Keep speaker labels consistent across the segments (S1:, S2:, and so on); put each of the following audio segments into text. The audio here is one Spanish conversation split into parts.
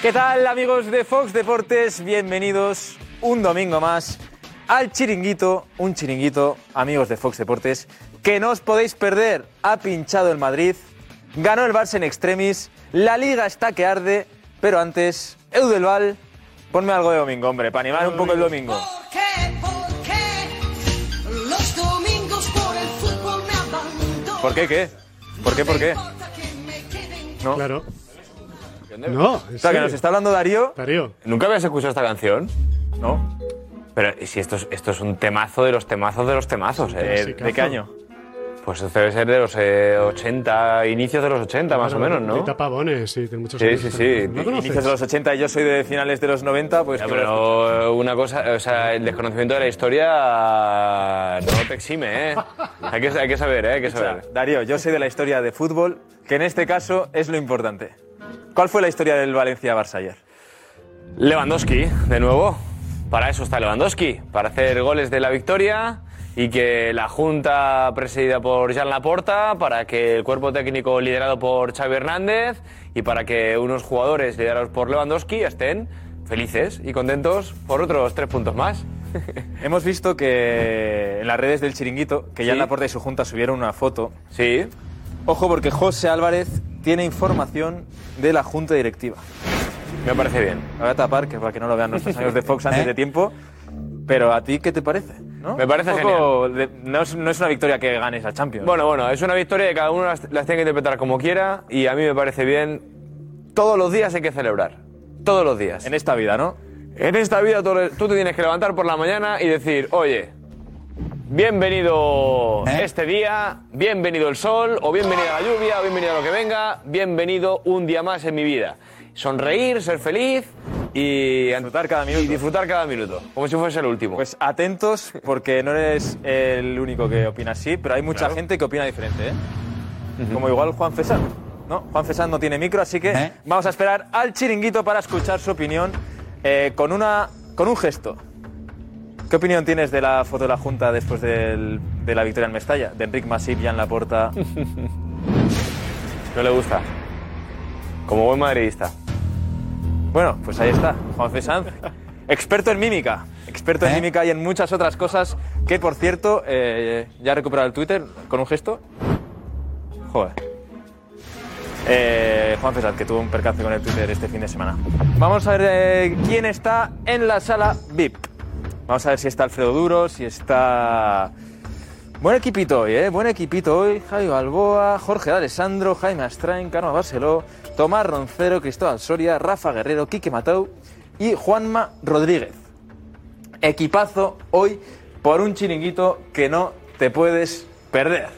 S1: ¿Qué tal amigos de Fox Deportes? Bienvenidos un domingo más al chiringuito, un chiringuito, amigos de Fox Deportes, que no os podéis perder. Ha pinchado el Madrid, ganó el Barça en extremis, la liga está que arde, pero antes, Eudelval, ponme algo de domingo, hombre, para animar un poco el domingo.
S2: ¿Por
S1: qué qué? ¿Por qué por qué? ¿No?
S3: Claro. No,
S1: O sea, que nos está hablando Darío.
S3: Darío.
S4: ¿Nunca habías escuchado esta canción?
S1: No.
S4: Pero si esto es, esto es un temazo de los temazos de los temazos, ¿eh?
S1: ¿De qué año?
S4: Pues debe ser de los eh, 80, inicios de los 80 más o menos, ¿no?
S3: Rita Pavones, sí, tiene muchos
S4: Sí,
S3: años.
S4: sí, sí.
S3: ¿No conoces?
S1: Inicios de los 80 y yo soy de finales de los 90, pues...
S4: Ya,
S1: que lo
S4: pero una cosa, o sea, el desconocimiento de la historia no te exime, ¿eh? Hay que, hay que saber, ¿eh? Hay que
S1: Escucha,
S4: saber.
S1: Darío, yo soy de la historia de fútbol, que en este caso es lo importante. ¿Cuál fue la historia del Valencia-Barça ayer?
S4: Lewandowski, de nuevo. Para eso está Lewandowski, para hacer goles de la victoria y que la junta presidida por Jan Laporta, para que el cuerpo técnico liderado por Xavi Hernández y para que unos jugadores liderados por Lewandowski estén felices y contentos por otros tres puntos más.
S1: Hemos visto que en las redes del Chiringuito, que ya
S4: Sí.
S1: en la puerta de su junta subieron una foto.
S4: Sí.
S1: Ojo porque José Álvarez tiene información de la junta directiva.
S4: Me parece bien.
S1: Me voy a tapar que para que no lo vean nuestros amigos de Fox antes de tiempo. Pero a ti, ¿qué te parece? ¿No?
S4: Me parece
S1: Un poco de- no, es, no es una victoria que ganes a Champions.
S4: Bueno, bueno, es una victoria que cada uno las, las tiene que interpretar como quiera y a mí me parece bien. Todos los días hay que celebrar. Todos los días.
S1: en esta vida, ¿no?
S4: En esta vida tú, tú te tienes que levantar por la mañana y decir, oye, bienvenido este día, bienvenido el sol, o bienvenida la lluvia, o bienvenido lo que venga, bienvenido un día más en mi vida. Sonreír, ser feliz y
S1: Disfrutar cada minuto.
S4: Y disfrutar cada minuto, como si fuese el último.
S1: Pues atentos, porque no eres el único que opina así, pero hay mucha
S4: Claro.
S1: gente que opina diferente, ¿eh? Como igual Juan Fesán. ¿no? Juan Fesán no tiene micro, así que
S5: ¿Eh?
S1: vamos a esperar al chiringuito para escuchar su opinión eh, con, una, con un gesto. ¿Qué opinión tienes de la foto de la Junta después del- de la victoria en Mestalla? De Enric Masip, Jan Laporta.
S4: no le gusta. Como buen madridista.
S1: Bueno, pues ahí está, Juan Fesán, experto en mímica. Experto en
S5: ¿Eh?
S1: mímica y en muchas otras cosas que, por cierto, eh, ya ha recuperado el Twitter con un gesto. Joder. Eh, Juan César, que tuvo un percance con el Twitter este fin de semana. Vamos a ver eh, quién está en la sala VIP. Vamos a ver si está Alfredo Duro, si está... Buen equipito hoy, ¿eh? Buen equipito hoy. Javi Balboa, Jorge Alessandro, Jaime Astrain, Carlos Barceló, Tomás Roncero, Cristóbal Soria, Rafa Guerrero, Quique Matau y Juanma Rodríguez. Equipazo hoy por un chiringuito que no te puedes perder.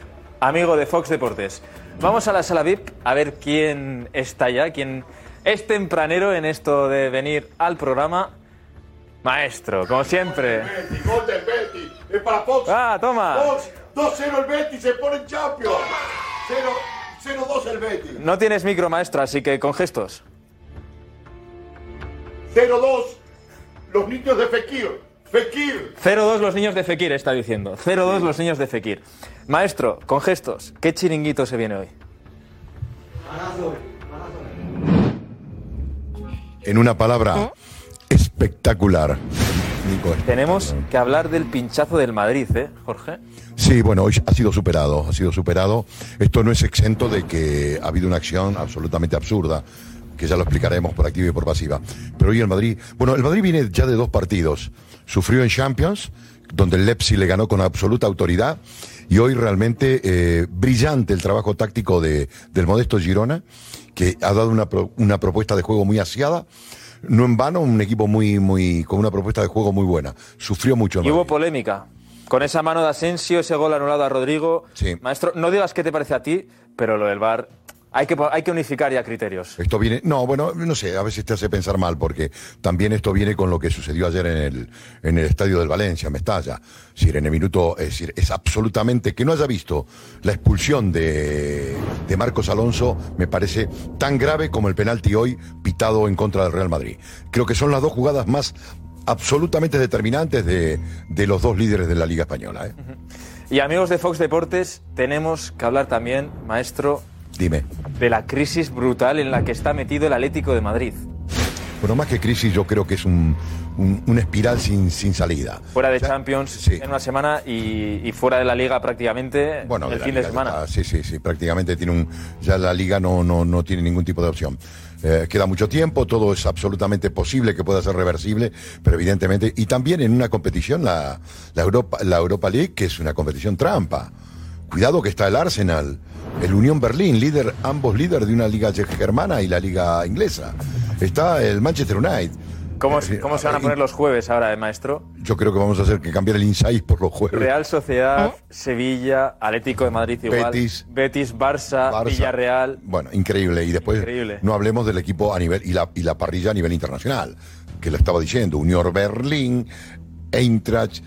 S1: Amigo de Fox Deportes. Vamos a la sala VIP a ver quién está ya, quién es tempranero en esto de venir al programa. Maestro, como siempre.
S6: Betis, gol del Betis. Es para Fox.
S1: Ah, toma.
S6: Fox, 2-0 el Betis, se pone en Champions. 0 0-2 el Betis.
S1: No tienes micro, maestro, así que con gestos.
S6: 0-2 los niños de Fekir. Fekir.
S1: 0-2 los niños de Fekir, está diciendo. 0-2 los niños de Fekir. Maestro, con gestos, ¿qué chiringuito se viene hoy?
S7: En una palabra, espectacular. Nico.
S1: Tenemos que hablar del pinchazo del Madrid, ¿eh, Jorge?
S7: Sí, bueno, hoy ha sido superado, ha sido superado. Esto no es exento de que ha habido una acción absolutamente absurda, que ya lo explicaremos por activa y por pasiva. Pero hoy el Madrid, bueno, el Madrid viene ya de dos partidos. Sufrió en Champions, donde el Leipzig le ganó con absoluta autoridad, y hoy realmente eh, brillante el trabajo táctico de, del modesto Girona, que ha dado una, pro- una propuesta de juego muy asiada. No en vano, un equipo muy, muy, con una propuesta de juego muy buena. Sufrió mucho
S1: Y hubo polémica. Con esa mano de Asensio, ese gol anulado a Rodrigo.
S7: Sí.
S1: Maestro, no digas qué te parece a ti, pero lo del VAR, hay que, hay que unificar ya criterios.
S7: Esto viene, no, bueno, no sé, a veces te hace pensar mal, porque también esto viene con lo que sucedió ayer en el, en el estadio del Valencia, Mestalla. Es decir, en el minuto, es decir, es absolutamente, que no haya visto la expulsión de, de Marcos Alonso, me parece tan grave como el penalti hoy pitado en contra del Real Madrid. Creo que son las dos jugadas más absolutamente determinantes de, de los dos líderes de la Liga Española. ¿eh?
S1: Y amigos de Fox Deportes, tenemos que hablar también, maestro,
S7: Dime.
S1: de la crisis brutal en la que está metido el Atlético de Madrid.
S7: Bueno, más que crisis, yo creo que es un, un- una espiral sin, sin salida.
S1: Fuera de
S7: O sea,
S1: Champions
S7: sí.
S1: en una semana y, y fuera de la Liga prácticamente
S7: Bueno,
S1: el
S7: la
S1: fin de semana.
S7: sí, sí, sí, prácticamente tiene un. Ya la liga no, no, no tiene ningún tipo de opción. Eh, queda mucho tiempo, todo es absolutamente posible que pueda ser reversible, pero evidentemente. Y también en una competición, la, la, Europa, la Europa League, que es una competición trampa. Cuidado que está el Arsenal, el Unión Berlín, líder, ambos líderes de una liga germana y la liga inglesa. Está el Manchester United.
S1: ¿Cómo,
S7: Eh,
S1: cómo se van a
S7: eh,
S1: poner los jueves ahora, eh, maestro?
S7: Yo creo que vamos a hacer que cambiar el insight por los jueves.
S1: Real Sociedad, Sevilla, Atlético de Madrid igual,
S7: Betis.
S1: Betis, Barça,
S7: Barça.
S1: Villarreal.
S7: Bueno, increíble. Y después
S1: Increíble.
S7: no hablemos del equipo a nivel y la, y la parrilla a nivel internacional, que lo estaba diciendo. Unión Berlín, Eintracht,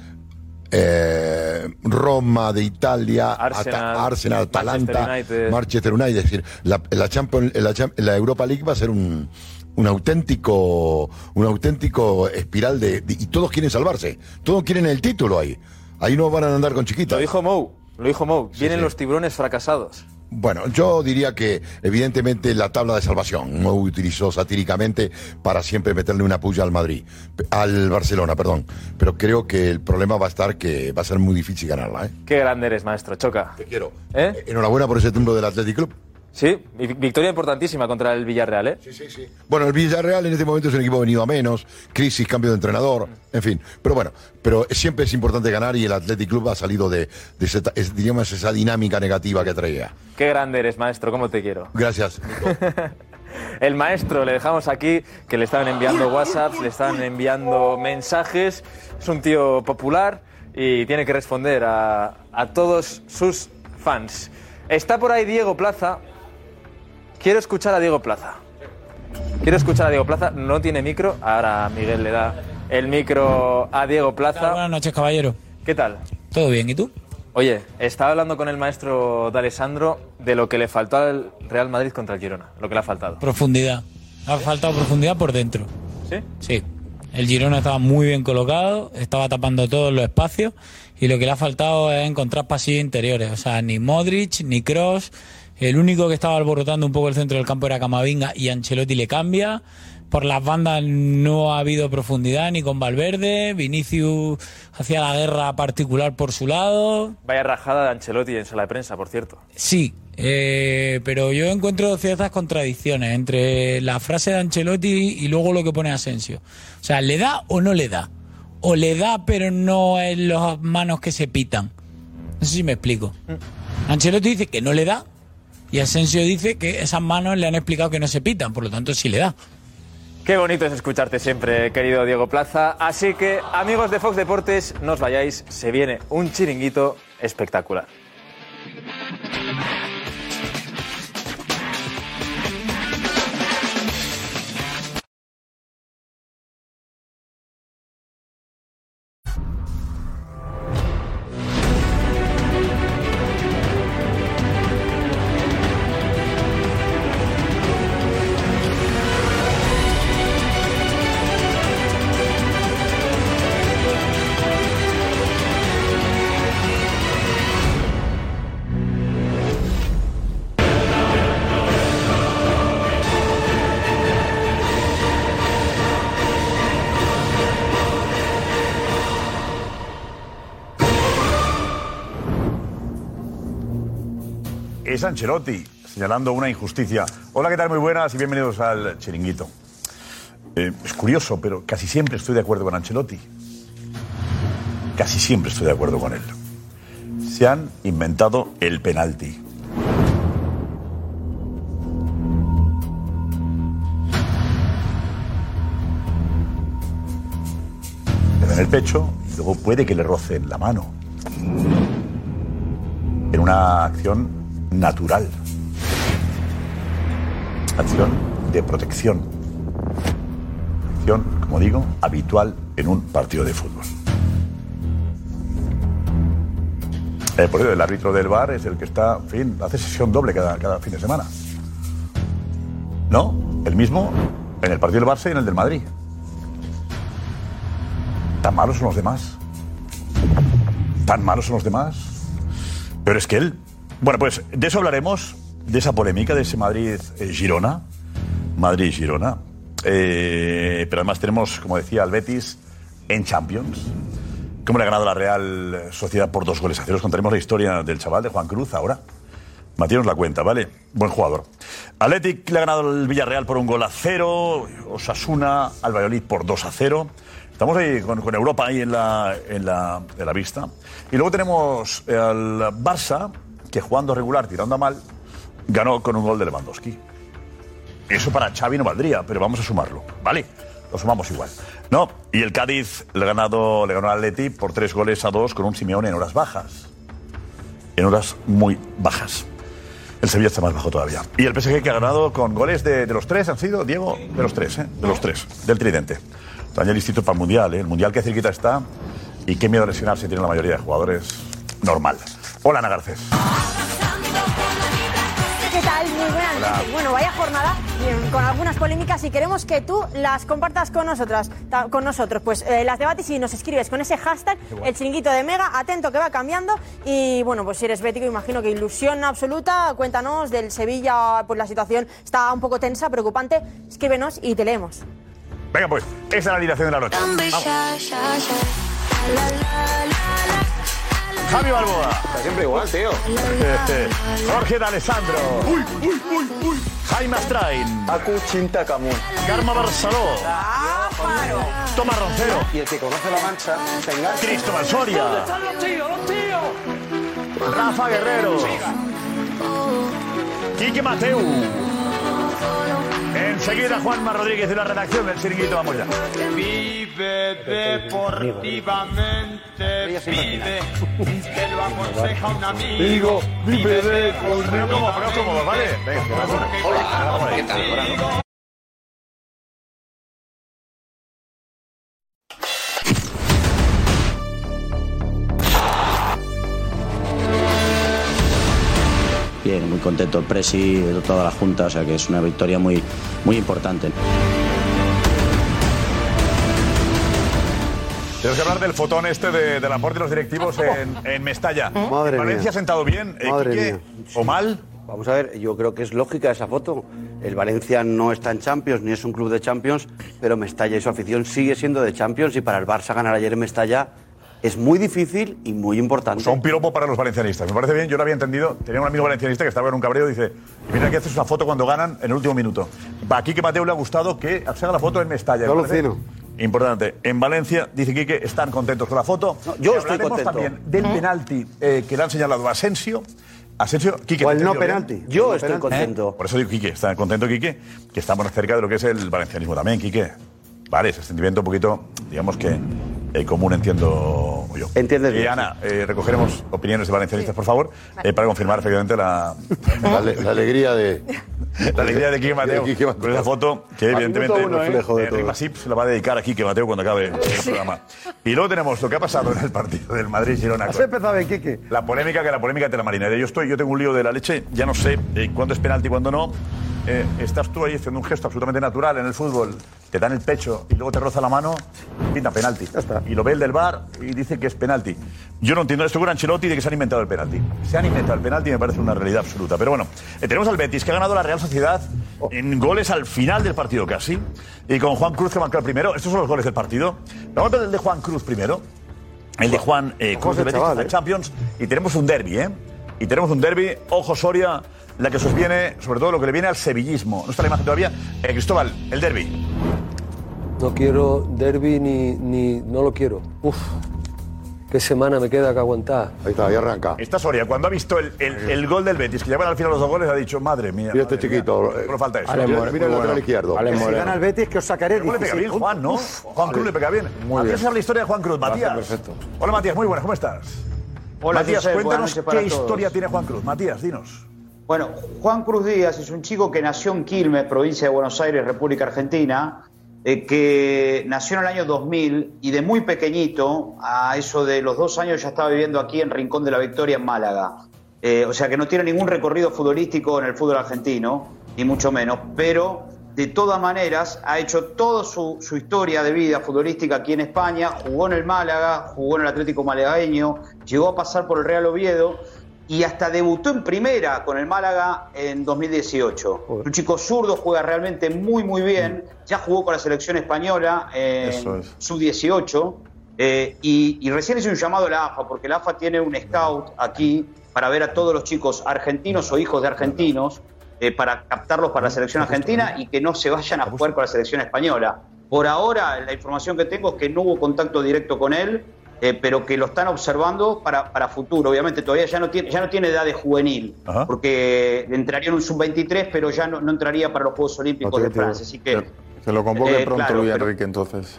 S7: eh, Roma de Italia,
S1: Arsenal,
S7: Arsenal, Atalanta,
S1: Manchester United.
S7: Manchester United. Es decir, la, la, Champions- la, Cham- la Europa League va a ser un, un auténtico, un auténtico espiral de, de- y todos quieren salvarse, todos quieren el título ahí. Ahí no van a andar con chiquitas.
S1: Lo dijo Mou, lo dijo Mou. Vienen
S7: sí.
S1: los tiburones fracasados.
S7: Bueno, yo diría que evidentemente la tabla de salvación no utilizó satíricamente para siempre meterle una puya al Madrid, al Barcelona, perdón. Pero creo que el problema va a estar que va a ser muy difícil ganarla. ¿eh?
S1: Qué grande eres, maestro. Choca.
S7: Te quiero.
S1: ¿Eh?
S7: Enhorabuena por ese triunfo del Athletic Club.
S1: Sí, vi- victoria importantísima contra el Villarreal, ¿eh?
S7: Sí, sí, sí. Bueno, el Villarreal en este momento es un equipo venido a menos, crisis, cambio de entrenador, en fin. Pero bueno, pero siempre es importante ganar y el Athletic Club ha salido de, de ese- es- diríamos, esa dinámica negativa que traía.
S1: Qué grande eres, maestro. ¿Cómo te quiero?
S7: Gracias.
S1: El maestro, le dejamos aquí, que le estaban enviando WhatsApps, le estaban enviando mensajes. Es un tío popular y tiene que responder a, a todos sus fans. Está por ahí Diego Plaza. Quiero escuchar a Diego Plaza. Quiero escuchar a Diego Plaza. No tiene micro. Ahora Miguel le da el micro a Diego Plaza.
S5: Buenas noches, caballero.
S1: ¿Qué tal?
S5: ¿Todo bien? ¿Y tú?
S1: Oye, estaba hablando con el maestro D'Alessandro de lo que le faltó al Real Madrid contra el Girona. Lo que le ha faltado.
S5: Profundidad. Ha faltado profundidad por dentro.
S1: ¿Sí?
S5: Sí. El Girona estaba muy bien colocado, estaba tapando todos los espacios y lo que le ha faltado es encontrar pasillos interiores. O sea, ni Modric, ni Cross. El único que estaba alborotando un poco el centro del campo era Camavinga y Ancelotti le cambia. Por las bandas no ha habido profundidad ni con Valverde. Vinicius hacía la guerra particular por su lado.
S1: Vaya rajada de Ancelotti en sala de prensa, por cierto.
S5: Sí, eh, pero yo encuentro ciertas contradicciones entre la frase de Ancelotti y luego lo que pone Asensio. O sea, ¿le da o no le da? O le da, pero no en las manos que se pitan. No sé si me explico. Ancelotti dice que no le da y Asensio dice que esas manos le han explicado que no se pitan, por lo tanto sí le da.
S1: Qué bonito es escucharte siempre, querido Diego Plaza. Así que, amigos de Fox Deportes, no os vayáis, se viene un chiringuito espectacular.
S8: Es Ancelotti señalando una injusticia. Hola, ¿qué tal? Muy buenas y bienvenidos al Chiringuito. Eh, es curioso, pero casi siempre estoy de acuerdo con Ancelotti. Casi siempre estoy de acuerdo con él. Se han inventado el penalti. Le dan el pecho y luego puede que le rocen la mano. En una acción natural. Acción de protección. Acción, como digo, habitual en un partido de fútbol. Eh, el árbitro del bar es el que está, en fin, hace sesión doble cada, cada fin de semana. ¿No? El mismo en el partido del Barça y en el del Madrid. ¿Tan malos son los demás? ¿Tan malos son los demás? Pero es que él. Bueno, pues de eso hablaremos, de esa polémica, de ese Madrid-Girona. Madrid-Girona. eh, pero además tenemos, como decía, al Betis en Champions. ¿Cómo le ha ganado la Real Sociedad por dos goles a cero? Os contaremos la historia del chaval de Juan Cruz ahora. Matías la cuenta, ¿vale? Buen jugador. Athletic le ha ganado el Villarreal por un gol a cero. Osasuna al Valladolid por 2 a 0. Estamos ahí con, con Europa ahí en la, en, la, en la vista. Y luego tenemos al Barça, que jugando regular, tirando a mal, ganó con un gol de Lewandowski. Eso para Xavi no valdría, pero vamos a sumarlo, ¿vale? Lo sumamos igual. No, y el Cádiz le, ganado, le ganó al Atleti por tres goles a dos con un Simeone en horas bajas. En horas muy bajas. El Sevilla está más bajo todavía. Y el PSG que ha ganado con goles de, los tres, ¿han sido, Diego? De los tres, ¿eh? De los tres, del tridente. También el Instituto para el Mundial, ¿eh? El Mundial que cerquita está. Y qué miedo a lesionarse tiene la mayoría de jugadores. Normal. Hola, Ana Garcés.
S9: ¿Qué tal? Muy buenas noches. Bueno, vaya jornada bien, con algunas polémicas y queremos que tú las compartas con nosotras, ta- con nosotros. Pues eh, las debates y nos escribes con ese hashtag, el chiringuito de Mega, atento que va cambiando. Y bueno, pues si eres bético, imagino que ilusión absoluta. Cuéntanos del Sevilla, pues la situación está un poco tensa, preocupante. Escríbenos y te leemos.
S8: Venga, pues, esa es la alineación de la noche. Vamos. Javi Balboa.
S10: Siempre igual, tío.
S8: Jorge D'Alessandro. Jaime Astrain.
S10: Aku Cinta Camus.
S8: Karma Barceló. Tomás Roncero.
S10: Y el que conoce la mancha, tenga.
S8: Cristóbal Soria. Rafa Guerrero. Quique Mateu. Enseguida Juanma Rodríguez de la redacción del Chiringuito. Vamos ya.
S11: Vive deportivamente, vive, te lo aconseja un amigo. Vive
S8: Pero como, pero como, ¿vale? Venga, vamos.
S11: ¿Qué tal?
S12: Contento el Presi, de toda la Junta, o sea que es una victoria muy, muy importante.
S8: Tenemos que hablar del fotón este de, de la y los directivos en, en Mestalla.
S13: Madre
S8: Valencia ha sentado bien. eh,
S13: Madre
S8: Quique,
S13: mía.
S8: ¿O mal?
S13: Vamos a ver, yo creo que es lógica esa foto. El Valencia no está en Champions, ni es un club de Champions, pero Mestalla y su afición sigue siendo de Champions y para el Barça ganar ayer en Mestalla es muy difícil y muy importante.
S8: O sea, un piropo para los valencianistas. Me parece bien, yo lo había entendido. Tenía un amigo valencianista que estaba en un cabreo y dice: Mira, aquí haces una foto cuando ganan en el último minuto. A Quique Mateo le ha gustado que se haga la foto en Mestalla.
S13: Yo
S8: Me
S13: alucino.
S8: Importante. En Valencia, dice Quique, están contentos con la foto.
S13: yo
S8: Y
S13: estoy contento.
S8: también del penalti eh, que le han señalado a Asensio. Asensio, Quique.
S13: O
S8: ¿te
S13: el no
S8: bien?
S13: penalti. Yo no estoy penalti. contento.
S8: Por eso digo Quique, está contento Quique, que estamos cerca de lo que es el valencianismo también, Quique. Vale, ese sentimiento un poquito, digamos que eh, común entiendo yo.
S13: Entiendes
S8: Y
S13: bien,
S8: Ana, eh, recogeremos opiniones de valencianistas, por favor, eh, para confirmar efectivamente la,
S7: La, ale- la alegría de.
S8: la alegría de Quique Mateo.
S7: De Quique Mateo.
S8: Con esa foto que evidentemente
S7: uno, ¿eh? Reflejo de
S8: eh, Masip se la va a dedicar a Quique Mateo cuando acabe el programa. Y luego tenemos lo que ha pasado en el partido del Madrid-Girona.
S13: Has empezado bien, Quique.
S8: La polémica que la polémica de la marinera. Yo estoy, yo tengo un lío de la leche, ya no sé eh, cuándo es penalti y cuándo no. Eh, estás tú ahí haciendo un gesto absolutamente natural en el fútbol, te dan el pecho y luego te roza la mano, pinta penalti. Y lo ve el del bar y dice que es penalti. Yo no entiendo esto con Ancelotti de que se han inventado el penalti. Se han inventado el penalti y me parece una realidad absoluta. Pero bueno, eh, tenemos al Betis que ha ganado la Real Sociedad en goles al final del partido casi. Y con Juan Cruz que marcó el primero. Estos son los goles del partido. Vamos a ver el de Juan Cruz primero. El de Juan eh, Cruz de Betis
S13: chaval, eh.
S8: Champions y tenemos un derby, ¿eh? Y tenemos un derby, ojo Soria, la que sostiene, sobre todo lo que le viene al sevillismo. No está la imagen todavía. Eh, Cristóbal, el derby.
S14: No quiero derby ni, ni. No lo quiero. Uf. Qué semana me queda que aguantar.
S7: Ahí está, ahí arranca.
S8: Esta Soria, cuando ha visto el, el- el gol del Betis, que llevan al final los dos goles, ha dicho, madre mía.
S7: Mira este chiquito. eh,
S8: Solo falta eso.
S7: mira, mira el lateral izquierdo.
S8: Que si
S13: gana el Betis, que os sacaré
S8: ¿Cómo le pega bien
S13: 16
S8: Juan, no? Juan Cruz le pega bien.
S13: Muy
S8: Matías
S13: bien.
S8: la historia de Juan Cruz. Matías.
S13: perfecto.
S8: Hola Matías, muy buenas, ¿cómo estás?
S15: Hola,
S8: Matías, cuéntanos qué historia tiene Juan Cruz. Matías, dinos.
S15: Bueno, Juan Cruz Díaz es un chico que nació en Quilmes, provincia de Buenos Aires, República Argentina, eh, que nació en el año 2000 y de muy pequeñito, a eso de los dos años ya estaba viviendo aquí en Rincón de la Victoria, en Málaga. Eh, o sea que no tiene ningún recorrido futbolístico en el fútbol argentino, ni mucho menos, pero de todas maneras ha hecho toda su, su historia de vida futbolística aquí en España, jugó en el Málaga, jugó en el Atlético Malagueño, llegó a pasar por el Real Oviedo y hasta debutó en primera con el Málaga en 2018. Un chico zurdo, juega realmente muy muy bien, ya jugó con la selección española en
S8: es.
S15: sub-18 eh, y, y recién hice un llamado a la AFA porque la AFA tiene un scout aquí para ver a todos los chicos argentinos o hijos de argentinos eh, para captarlos para la selección argentina y que no se vayan a jugar con la selección española. Por ahora, la información que tengo es que no hubo contacto directo con él, eh, pero que lo están observando para, para futuro. Obviamente todavía ya no tiene, ya no tiene edad de juvenil, porque entraría en un sub-23, pero ya no, no entraría para los Juegos Olímpicos de Francia. Así que
S16: lo convoque
S15: Eh,
S16: pronto
S15: claro,
S16: Luis Enrique, entonces.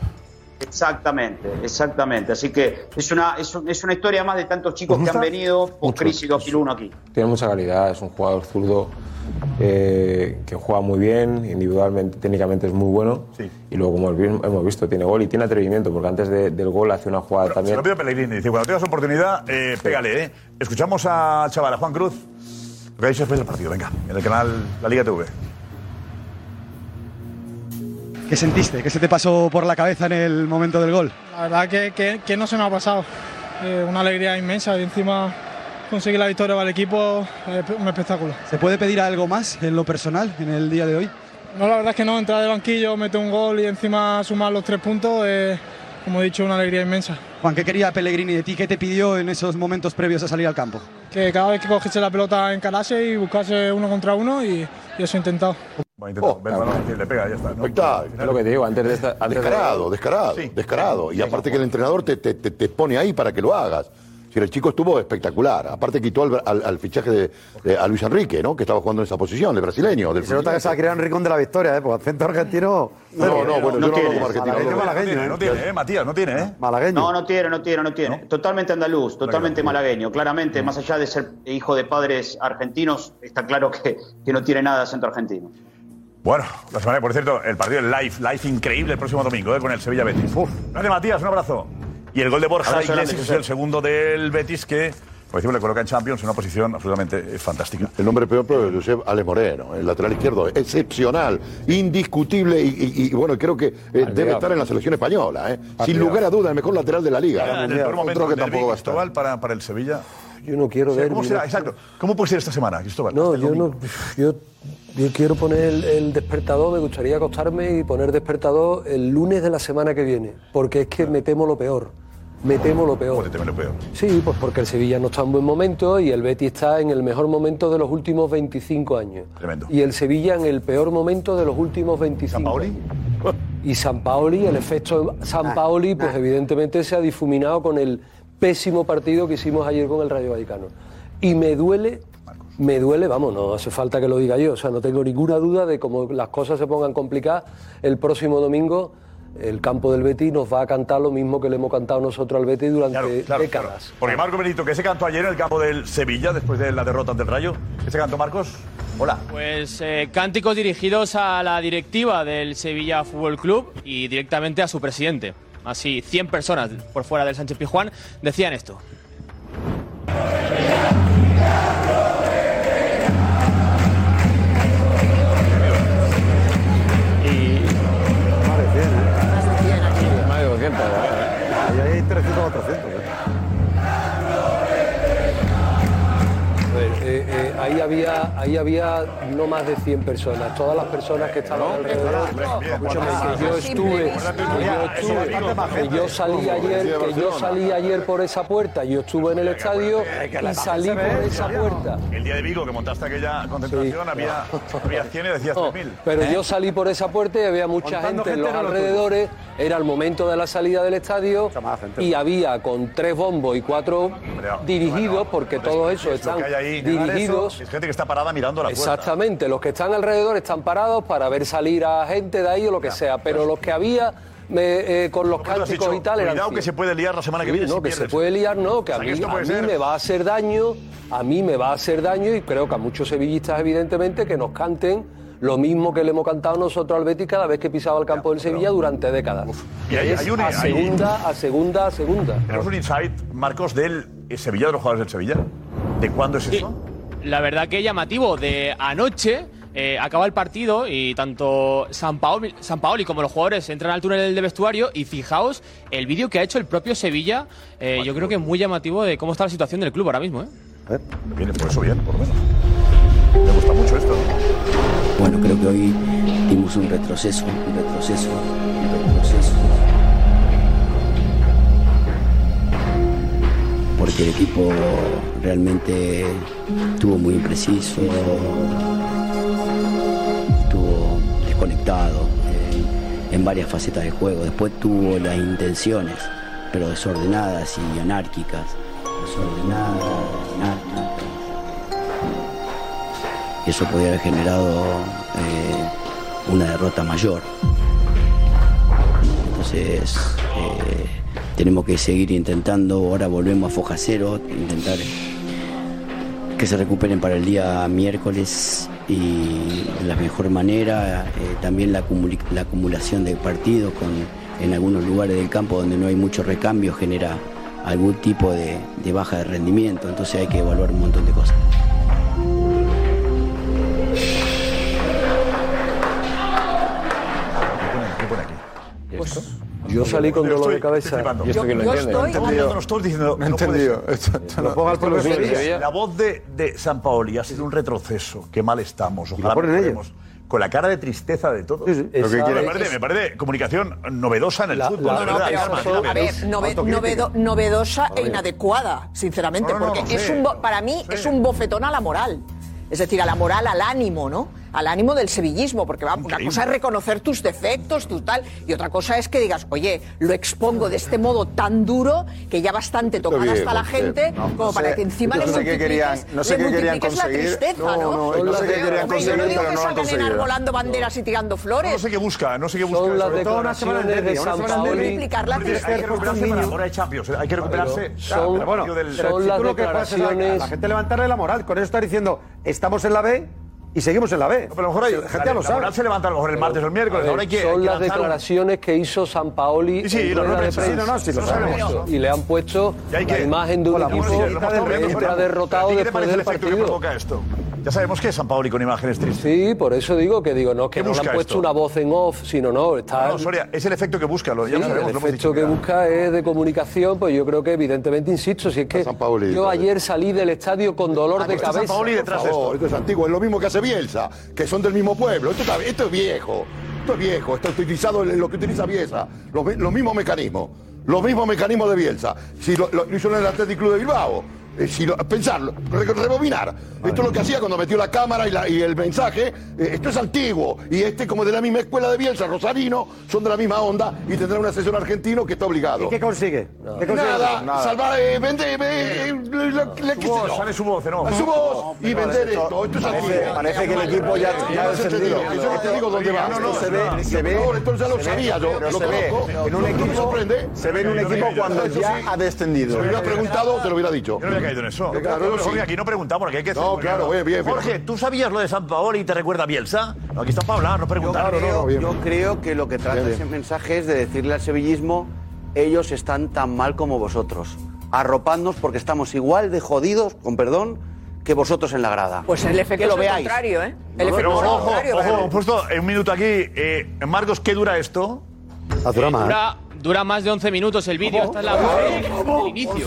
S15: Exactamente, exactamente. Así que es una, es, un- es una historia más de tantos chicos que han venido por crisis 2001 aquí.
S17: Tiene mucha calidad, es un jugador zurdo eh, que juega muy bien, individualmente, técnicamente es muy bueno. Y luego, como hemos visto, tiene gol y tiene atrevimiento, porque antes de- del gol hace una jugada
S8: Se
S17: también.
S8: lo pido a Pellegrini. Dice, cuando tengas oportunidad, eh, pégale, ¿eh? Escuchamos a chaval, a Juan Cruz. Lo que ha dicho después del partido, venga, en el canal La Liga TV.
S18: ¿Qué sentiste? ¿Qué se te pasó por la cabeza en el momento del gol?
S19: La verdad que, que- que no se me ha pasado. Eh, una alegría inmensa y encima conseguir la victoria para el equipo es un espectáculo.
S18: ¿Se puede pedir algo más en lo personal en el día de hoy?
S19: No, la verdad es que no, entrar de banquillo, meter un gol y encima sumar los tres puntos, es, como he dicho, una alegría inmensa.
S18: Juan, ¿qué quería Pellegrini de ti? ¿Qué te pidió en esos momentos previos a salir al campo?
S19: Que cada vez que cogiese la pelota encarase y buscase uno contra uno y, y eso he intentado.
S8: Va a intentar, ven, balón, que le pega, ya está. ¿no?
S7: Espectáculo.
S17: lo que te digo, antes de esta. antes de-
S7: Descarado, descarado, descarado. Y aparte que el entrenador te, te- te- te pone ahí para que lo hagas. Si el chico estuvo espectacular. Aparte quitó al, al- al fichaje de, de- a Luis Enrique, ¿no? Que estaba jugando en esa posición, el brasileño. Del
S13: Se nota que se ha creado un rincón de la victoria, ¿eh? Porque acento argentino.
S7: No, no, bueno, yo no hablo como argentino.
S15: Malagueño,
S7: hablo-
S15: malagueño,
S8: No tiene, ¿eh? Matías, no tiene, ¿eh?
S13: Malagueño.
S15: No, no tiene, no tiene, no tiene. Totalmente andaluz, totalmente malagueño. Claramente, más allá de ser hijo de padres argentinos, está claro que, que no tiene nada de acento argentino.
S8: Bueno, la semana, por cierto, el partido es live, live increíble el próximo domingo, ¿eh? Con el Sevilla Betis. Uf. Grande Matías, un abrazo. Y el gol de Borja
S7: Abrazo grande,
S8: Iglesias es el segundo del Betis que, por decirlo, le coloca en Champions en una posición absolutamente eh, fantástica.
S7: El nombre peor, pero de Josep Ale Moreno, el lateral izquierdo, excepcional, indiscutible y, y- y, bueno, creo que eh, debe estar en la selección española, ¿eh? sin lugar a duda, el mejor lateral de la liga.
S8: En el peor momento
S7: Otro que tampoco va a estar.
S8: Cristóbal, para, para el Sevilla.
S14: Yo no quiero
S8: O sea,
S14: ver.
S8: ¿Cómo será? Exacto. ¿Cómo puede ser esta semana, Cristóbal?
S14: No, yo
S8: domingo.
S14: no. Yo, yo quiero poner el, el despertador, me gustaría acostarme y poner despertador el lunes de la semana que viene, porque es que me temo lo peor. Me temo lo peor.
S8: te lo peor?
S14: Sí, pues porque el Sevilla no está en buen momento y el Betis está en el mejor momento de los últimos 25 años.
S8: Tremendo.
S14: Y el Sevilla en el peor momento de los últimos 25 años. Y San Paoli, el efecto San Paoli, pues evidentemente se ha difuminado con el pésimo partido que hicimos ayer con el Rayo Vallecano. Y me duele, me duele, vamos, no hace falta que lo diga yo, o sea, no tengo ninguna duda de cómo las cosas se pongan complicadas, el próximo domingo el campo del Betis nos va a cantar lo mismo que le hemos cantado nosotros al Betis durante
S8: Claro,
S14: décadas.
S8: claro. Porque Marco Benito, que se cantó ayer en el campo del Sevilla después de la derrota ante el Rayo. ¿Qué se cantó, Marcos? Hola.
S20: Pues eh, cánticos dirigidos a la directiva del Sevilla Fútbol Club y directamente a su presidente. Así, 100 personas por fuera del Sánchez Pizjuán decían esto.
S13: Ahí,
S14: había, ahí había no más de 100 personas. Todas las personas que estaban alrededor. Escúchame, que yo estuve, que yo estuve, que yo salí ayer, que yo salí ayer por esa puerta. Yo estuve en el estadio y salí por esa puerta.
S8: El día de Vigo que montaste aquella concentración había, había 100 y decías 3.000.
S14: Pero
S8: ¿Eh?
S14: yo salí por esa puerta y había mucha gente en los alrededores. Era el momento de la salida del estadio y había con tres bombos y cuatro dirigidos, porque todos esos están
S8: que ahí. Es gente que está parada mirando la puerta.
S14: Exactamente, los que están alrededor están parados para ver salir a gente de ahí o lo que sea, pero los que había me- eh, con los cánticos y tal eran
S8: Cuidado que
S14: 100.
S8: se puede liar la semana que
S14: Sí,
S8: viene.
S14: no,
S8: si
S14: que se puede liar, no, que a
S8: O sea,
S14: mí,
S8: esto
S14: a
S8: puede
S14: mí
S8: ser-
S14: me va a hacer daño, a mí me va a hacer daño y creo que a muchos sevillistas, evidentemente, que nos canten lo mismo que le hemos cantado nosotros al Betis cada vez que pisaba el campo del Sevilla durante décadas.
S8: Y hay-
S14: Es
S8: hay un-
S14: a
S8: hay-
S14: segunda, a segunda, a segunda.
S8: Tenemos un insight, Marcos, del eh, Sevilla, de los jugadores del Sevilla. ¿De cuándo es eso?
S20: La verdad que llamativo, de anoche eh, acaba el partido y tanto San Paoli, San Paoli como los jugadores entran al túnel de vestuario y fijaos el vídeo que ha hecho el propio Sevilla, eh, yo creo que es muy llamativo de cómo está la situación del club ahora mismo. ¿eh?
S8: Viene por eso bien, por lo menos. Me gusta mucho esto.
S21: Bueno, creo que hoy
S13: dimos un retroceso, un retroceso, un retroceso. El equipo realmente estuvo muy impreciso, estuvo desconectado eh, en varias facetas del juego. Después tuvo las intenciones, pero desordenadas y anárquicas. Desordenadas, anárquicas. Y eso podría haber generado eh, una derrota mayor. Entonces, eh, tenemos que seguir intentando, ahora volvemos a foja cero, intentar que se recuperen para el día miércoles y de la mejor manera, eh, también la, acumulación de partidos con, en algunos lugares del campo donde no hay mucho recambio genera algún tipo de, de baja de rendimiento, entonces hay que evaluar un montón de cosas.
S8: ¿Qué pone aquí?
S14: Pues yo salí con dolor de cabeza.
S8: ¿Y esto quién lo entiende? Todos diciendo,
S14: No entendido.
S8: La voz de, de San Paoli ha sido un retroceso. Qué mal estamos.
S14: lo
S8: Ojalá. Con la cara de tristeza de todos.
S14: Sí, sí.
S8: Lo que
S14: Esa-
S8: quiere- me,
S14: es-
S8: parece, me parece comunicación novedosa en el fútbol.
S16: No,
S8: de
S16: no,
S8: verdad.
S16: a ver, nove-
S8: Autocrítica.
S16: novedo- novedosa e inadecuada, sinceramente,
S8: No, no, no,
S16: porque
S8: no
S16: es un bo- para mí es un bofetón a la moral. Es decir, a la moral, al ánimo, ¿no? Al ánimo del sevillismo, porque va, una cosa es reconocer tus defectos, tu tal, y otra cosa es que digas, oye, lo expongo de este modo tan duro que ya bastante tocada
S22: bien,
S16: está la gente,
S22: No,
S16: como
S22: no
S16: para
S22: sé.
S16: que encima
S22: No
S16: le
S22: sé qué querían- no sé
S16: le
S22: qué querían conseguir.
S16: tristeza,
S22: No,
S16: ¿no?
S22: no, no sé qué querían conseguir,
S16: no digo
S22: pero
S16: que
S22: no lo han
S16: salgan
S22: conseguido.
S16: enarbolando banderas y tirando flores.
S8: No sé qué busca, no sé qué
S14: Son
S8: busca.
S14: las
S8: sobre todo una semana
S14: declaraciones de San. Paoli.
S8: Hombre, Hay que recuperarse para la hora de Champions. Hay que recuperarse.
S14: son- son las
S21: tú lo que puedes es a la- gente levantarle la moral. Con eso está diciendo, estamos en la B y seguimos en la B.
S8: pero a lo mejor hay,
S21: la gente ya lo sabe.
S8: se levanta a lo mejor el martes o el miércoles.
S14: ver,
S8: Ahora hay que, hay
S14: son
S8: que
S14: las
S8: lanzar un-
S14: declaraciones que hizo San Paoli
S8: Sí, sí,
S14: en rueda de
S8: prensa, sí, no, sí, lo sabemos.
S14: Y le han puesto
S8: Y hay
S14: la imagen de un equipo que
S8: pero-
S14: derrotado
S8: ¿Qué te
S14: después
S8: parece el
S14: del
S8: efecto que
S14: partido.
S8: provoca esto? Ya sabemos que es San Paoli con imágenes tristes.
S14: Sí, por eso digo que digo, no, que
S8: ¿Qué
S14: no le han puesto
S8: esto?
S14: una voz en off, sino no, está...
S8: No, no, Soria, es el efecto que busca, lo, ya
S14: Sí,
S8: lo sabemos,
S14: el
S8: lo hemos
S14: efecto
S8: dicho.
S14: que busca es de comunicación, pues yo creo que evidentemente, insisto, si es que yo ayer salí del estadio con dolor de cabeza.
S7: Por favor, esto es antiguo, es lo mismo que hace Bielsa, que son del mismo pueblo. Esto, está- esto es viejo, esto es viejo, está utilizado en lo que utiliza Bielsa. Los, mi- los mismos mecanismos, los mismos mecanismos de Bielsa. Si lo, lo hizo en el Athletic Club de Bilbao. Eh, si lo- pensarlo, re- rebobinar. Esto es lo que hacía cuando metió la cámara y, la- y el mensaje. Eh, esto es antiguo. Y este, como de la misma escuela de Bielsa, Rosarino, son de la misma onda y tendrá un asesor argentino que está obligado.
S21: ¿Y qué consigue? ¿Qué consigue?
S7: Nada, salvar, eh, vender, eh, eh.
S8: Sale su voz, ¿no?
S7: A su voz y vender esto. Esto es
S22: Parece-
S7: antiguo.
S22: parece que el equipo ya- ya ha descendido.
S7: entendido. Yo no te digo dónde va.
S22: No, no, se ve- se ve-
S7: esto ya lo sabía yo. Lo
S22: se ve
S7: conozco.
S22: en un equipo-
S7: sorprende.
S22: se ve en un equipo cuando ya ha descendido.
S7: Si me hubieras preguntado, te lo hubiera dicho.
S8: Yo no había caído en eso.
S7: Claro, yo sí.
S8: Jorge, aquí no preguntamos, aquí hay que hacer-
S7: No, claro, bien, bien, bien.
S8: Jorge, ¿tú sabías lo de San Paoli y te recuerda a Bielsa? No, aquí está para hablar, no
S23: Yo
S8: preguntar.
S23: creo, yo creo que lo que trata
S8: Bien, bien.
S23: ese mensaje es de decirle al sevillismo, ellos están tan mal como vosotros. Arropadnos porque estamos igual de jodidos, con perdón, que vosotros en la grada.
S16: Pues el efecto
S23: que lo
S16: es el
S23: veáis.
S16: contrario, ¿eh? El
S8: Pero
S16: efecto es el
S8: ojo,
S16: contrario.
S8: ojo, hemos puesto en un minuto aquí. Eh, Marcos, ¿qué dura esto?
S20: Dura, dura más de 11 minutos el vídeo, está en la web inicio.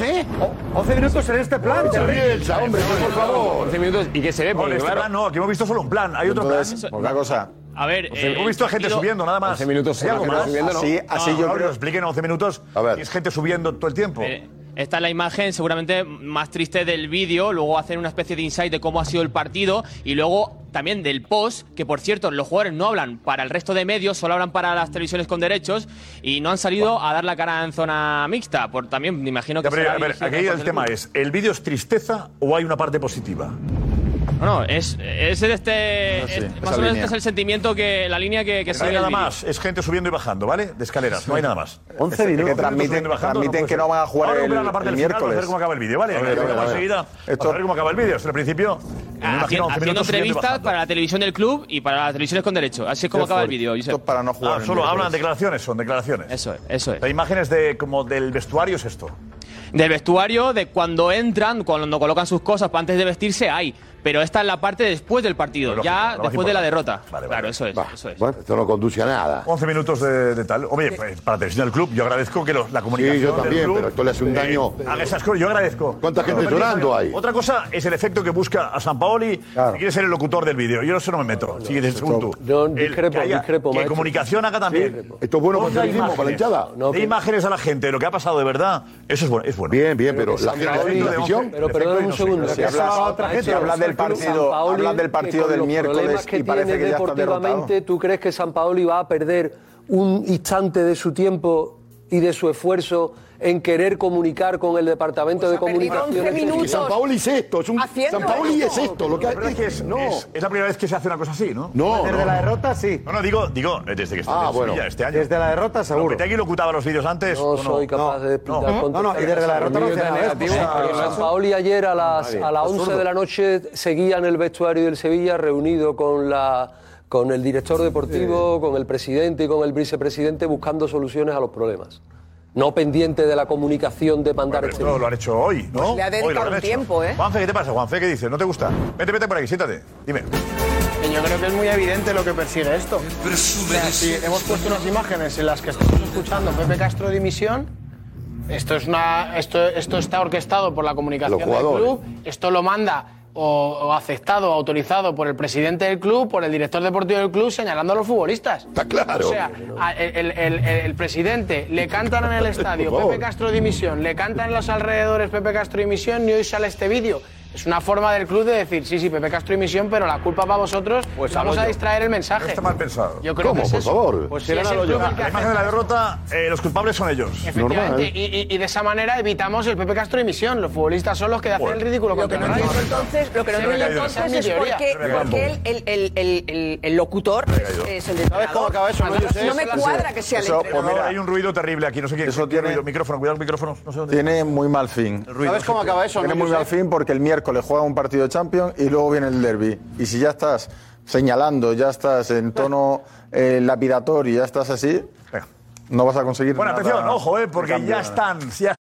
S21: 11 minutos en este plan.
S7: Hombre, por favor.
S17: 11 minutos y que se ve,
S8: No,
S17: porque
S8: este
S17: claro.
S8: plan no, aquí hemos visto solo un plan. Hay otro plan.
S22: Poca cosa.
S20: A ver, eh,
S8: hemos visto a gente
S20: partido-
S8: subiendo, nada más.
S22: 11 minutos
S8: ¿Hay algo más?
S22: subiendo, ¿no? Así- así yo
S8: Mauro,
S22: creo-
S8: expliquen 11 minutos. A ver. Es gente subiendo todo el tiempo.
S20: Eh, Esta es la imagen seguramente más triste del vídeo, luego hacen una especie de insight de cómo ha sido el partido y luego también del post, que por cierto los jugadores no hablan para el resto de medios, solo hablan para las televisiones con derechos y no han salido a dar la cara en zona mixta, por también me imagino que
S8: Ya, pero,
S20: será
S8: a ver, aquí el tema es, ¿el vídeo es tristeza o hay una parte positiva?
S20: No, no, es, es este,
S8: No sé,
S20: es- más o menos este es el sentimiento que la línea que, que
S8: no hay nada más, es gente subiendo y bajando, ¿vale? De escaleras, no hay nada más.
S22: 11
S8: Es-
S22: minutos.
S8: que
S22: transmiten-
S8: bajando,
S22: transmiten
S8: puede
S22: que no van a jugar
S8: Ahora
S22: el-
S8: la parte
S22: el
S8: del final,
S22: miércoles.
S8: Vamos a ver cómo acaba el vídeo, ¿vale?
S22: A ver, a ver, a.
S8: Enseguida,
S22: Esto-
S8: a ver cómo acaba el vídeo. Es el principio. imagino, 11
S20: Haciendo, entrevistas para la televisión del club y para las televisiones con derechos. Así es como acaba el vídeo. Josep.
S22: Esto para no jugar
S8: Ah, solo hablan declaraciones, son declaraciones.
S20: Eso es, eso es.
S8: Las imágenes de, como del vestuario es esto.
S20: del vestuario, de cuando entran, cuando colocan sus cosas para antes de vestirse, hay. Pero esta es la parte después del partido, ya después de la derrota.
S8: Vale, vale.
S20: Claro, eso es. Eso es.
S7: Esto no conduce a nada.
S8: 11 minutos de, de tal. Oye, pues, para televisión del club, yo agradezco que lo- la comunicación.
S7: Sí, yo
S8: del
S7: también,
S8: club,
S7: pero esto le hace un
S8: eh,
S7: daño.
S8: haga esas cosas, yo agradezco.
S7: ¿Cuánta gente
S8: Pero,
S7: llorando hay?
S8: Otra cosa es el efecto que busca a San Paoli, que quiere ser el locutor del vídeo. Yo eso no me meto. Si quieres, según tú.
S14: Yo
S8: El-
S14: discrepo,
S8: que haya-
S14: discrepo,
S8: Que comunicación haga también.
S7: Esto es bueno para el para la hinchada.
S14: No,
S8: de
S14: que-
S8: imágenes a la gente de lo que ha pasado de verdad, eso es bueno. Es bueno.
S7: Bien, bien, pero
S8: que
S7: la gente la
S8: de
S14: Pero
S8: el
S14: un
S8: no
S14: segundo.
S8: Si
S14: que
S8: habla-
S14: ha-
S21: otra gente,
S14: hecho
S21: hablas del
S14: Paoli,
S21: partido- hablas del partido del miércoles
S14: que
S21: y parece
S14: tiene
S21: que ya está
S14: ¿tú crees que San Paoli va a perder un instante de su tiempo y de su esfuerzo en querer comunicar con el departamento de comunicaciones?
S7: Que San Paoli es esto, es un,
S16: Haciendo
S7: San Paoli
S16: esto.
S7: es esto. Lo que
S8: es que es,
S7: no.
S8: es- es la primera vez que se hace una cosa así, ¿no?
S7: No,
S21: Desde
S7: no.
S21: la derrota, sí.
S8: No, no, digo, digo eh, desde que está
S7: Ah,
S8: en
S7: bueno.
S8: Sevilla este año.
S21: Desde la derrota, seguro.
S8: Lopetegui locutaba los vídeos antes.
S14: No
S8: ¿o
S14: soy capaz de
S8: No.
S14: dar
S21: No, no, y desde la derrota no
S14: San Paoli ayer a las, a las 11 de la noche seguía en el vestuario del Sevilla reunido con la con el director deportivo, con el presidente y con el vicepresidente buscando soluciones a los problemas. No pendiente de la comunicación de mandar
S8: Pero
S14: este
S8: esto lo han hecho hoy, ¿no?
S16: Pues le ha
S8: Hoy lo
S16: dedicado
S8: han
S16: un
S8: hecho.
S16: tiempo, ¿eh?
S8: Juanfe, ¿qué te pasa, Juanfe? ¿Qué dices? ¿No te gusta? Vete, vete por aquí, siéntate. Dime.
S24: Yo creo que es muy evidente lo que persigue esto. O sea, si hemos puesto unas imágenes en las que estamos escuchando Pepe Castro dimisión, esto, es una, esto, esto está orquestado por la comunicación del club, esto lo manda o, o aceptado o autorizado por el presidente del club, por el director deportivo del club, señalando a los futbolistas.
S7: Está claro.
S24: O sea, a- el, el- el- el presidente le cantan en el estadio. Pepe Castro dimisión, le cantan en los alrededores Pepe Castro dimisión y hoy sale este vídeo. Es una forma del club de decir, sí, sí, Pepe Castro dimisión, pero la culpa para vosotros,
S8: Pues
S24: vamos a
S8: yo.
S24: dististraer el mensaje.
S8: Está mal pensado.
S24: Yo creo
S7: ¿Cómo,
S24: que es
S7: por
S24: eso.
S7: favor?
S24: Pues
S8: Si
S24: es el club
S8: la,
S24: el que
S8: la imagen de la derrota, eh, los culpables son ellos.
S24: Efectivamente,
S7: Normal.
S24: y, y- y de esa manera evitamos el Pepe Castro dimisión. Los futbolistas son los que hacen el ridículo
S16: Lo que no
S24: el
S16: entiendo entonces, lo que no entiendo entonces es por qué,
S8: Se me ha
S16: por qué el, el, el, el, el- el locutor es, el
S21: ¿Sabes cómo acaba eso, no,
S16: me cuadra que sea el entrenador.
S21: pues
S8: hay un ruido terrible aquí, no sé quién.
S21: Eso tiene-
S8: ruido. Micrófono, cuidado los micrófonos. No sé dónde.
S21: Tiene muy mal fin. ¿Sabes cómo acaba eso, Tiene muy mal fin porque el miércoles juega un partido de Champions y luego viene el derby. Y si ya estás señalando, ya estás en tono eh, lapidatorio, ya estás así,
S8: Venga.
S21: no vas a conseguir
S8: Bueno,
S21: nada
S8: atención, ojo, eh, porque
S21: cambio,
S8: ya están. ya-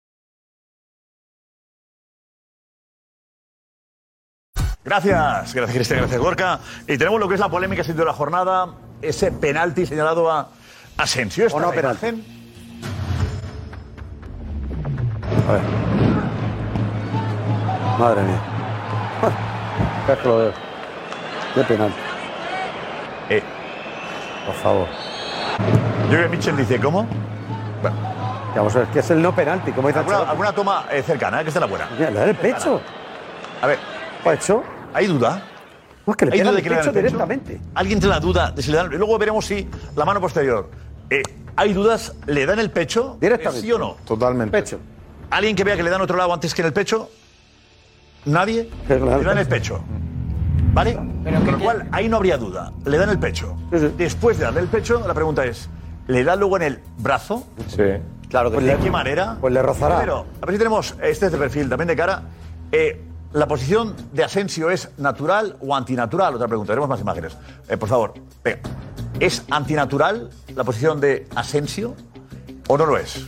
S8: Gracias, gracias Cristian, gracias Gorka. Y tenemos lo que es la polémica sin de la jornada, ese penalti señalado a Asensio. ¿Está
S21: O no penalti.
S8: imagen?
S21: A ver. Madre mía. Es que lo veo. Qué penalti.
S8: Eh,
S21: Por favor.
S8: yo que Mitchell dice, ¿cómo? Bueno,
S21: Vamos a ver, que es el no penalti, como dice
S8: alguna, alguna toma eh, cercana, eh, que esta es la buena.
S21: Mira, le da en el pecho.
S8: A ver,
S21: ¿Lo ha hecho?
S8: ¿hay duda?
S21: No, es que le
S8: ¿Hay
S21: pega
S8: duda de
S21: el
S8: que le dan
S21: pecho
S8: el pecho?
S21: directamente.
S8: ¿Alguien tiene la duda de si le dan? y Luego veremos si la mano posterior. Eh, ¿Hay dudas? ¿Le dan el pecho?
S21: Directamente.
S8: ¿Sí o no?
S21: Totalmente. Pecho.
S8: ¿Alguien que vea que le dan otro lado antes que en el pecho? ¿Nadie?
S21: Le dan el
S8: pecho. ¿Vale?
S24: Pero
S8: Con lo cual, ahí no habría duda. Le dan el pecho.
S21: Sí, sí.
S8: Después de darle el pecho, la pregunta es: ¿le da luego en el brazo?
S17: Sí.
S13: Claro que
S8: Pues
S13: sí.
S8: ¿De qué manera?
S21: Pues le rozará.
S8: Primero, a ver si tenemos este de perfil también de cara. Eh, ¿La posición de Asensio es natural o antinatural? Otra pregunta, tenemos más imágenes. Eh, por favor, venga. ¿Es antinatural la posición de Asensio o no lo es?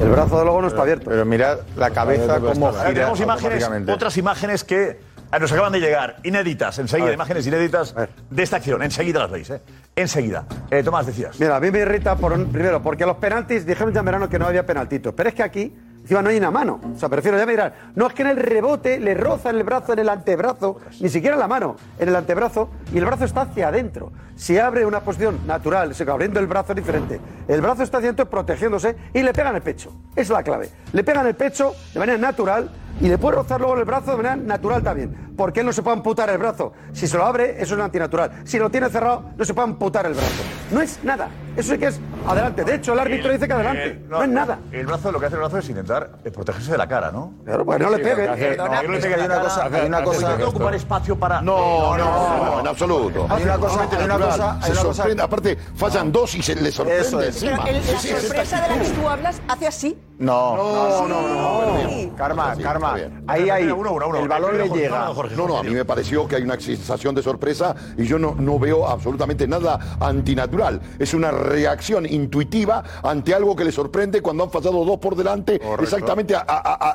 S21: El brazo de luego no está abierto.
S17: Pero mirad la cabeza como gira
S8: tenemos imágenes, otras imágenes que eh, nos acaban de llegar, inéditas, enseguida, imágenes inéditas de esta acción. Enseguida las veis, ¿eh? Enseguida. Eh, Tomás, decías.
S21: Mira, a mí me irrita por un- primero, porque los penaltis, dijeron ya en verano que no había penaltitos, pero es que aquí encima no hay una mano. O sea, prefiero, ya dirán, no es que en el rebote le roza en el brazo, en el antebrazo, ni siquiera en la mano, en el antebrazo, y el brazo está hacia adentro. Si abre una posición natural, se abriendo el brazo diferente. El brazo está hacia adentro protegiéndose y le pegan el pecho. Esa es la clave. Le pegan el pecho de manera natural y le puede rozar luego en el brazo de manera natural también. ¿por qué no se puede amputar el brazo? Si se lo abre, eso es antinatural. Si lo tiene cerrado, no se puede amputar el brazo. No es nada. Eso sí que es adelante. De hecho, el árbitro dice que adelante. No, es nada.
S8: El brazo, lo que hace el brazo es intentar protegerse de la cara, ¿no?
S21: Claro, pues no le pegue.
S8: No, no.
S21: Hay una cosa. Hay una cosa.
S8: No ocupar espacio para.
S7: No, no, en absoluto.
S21: Hay una cosa. Hay una cosa.
S7: Se sorprende. Aparte, fallan dos y se le sorprende.
S21: Eso es.
S16: La sorpresa de la que tú hablas hace así.
S21: No,
S7: no, no, no.
S21: Karma, karma. Ahí, ahí. El balón le llega.
S8: No,
S7: no, a mí me pareció que hay una sensación de sorpresa y yo no, no veo absolutamente nada antinatural. Es una reacción intuitiva ante algo que le sorprende cuando han pasado dos por delante exactamente a,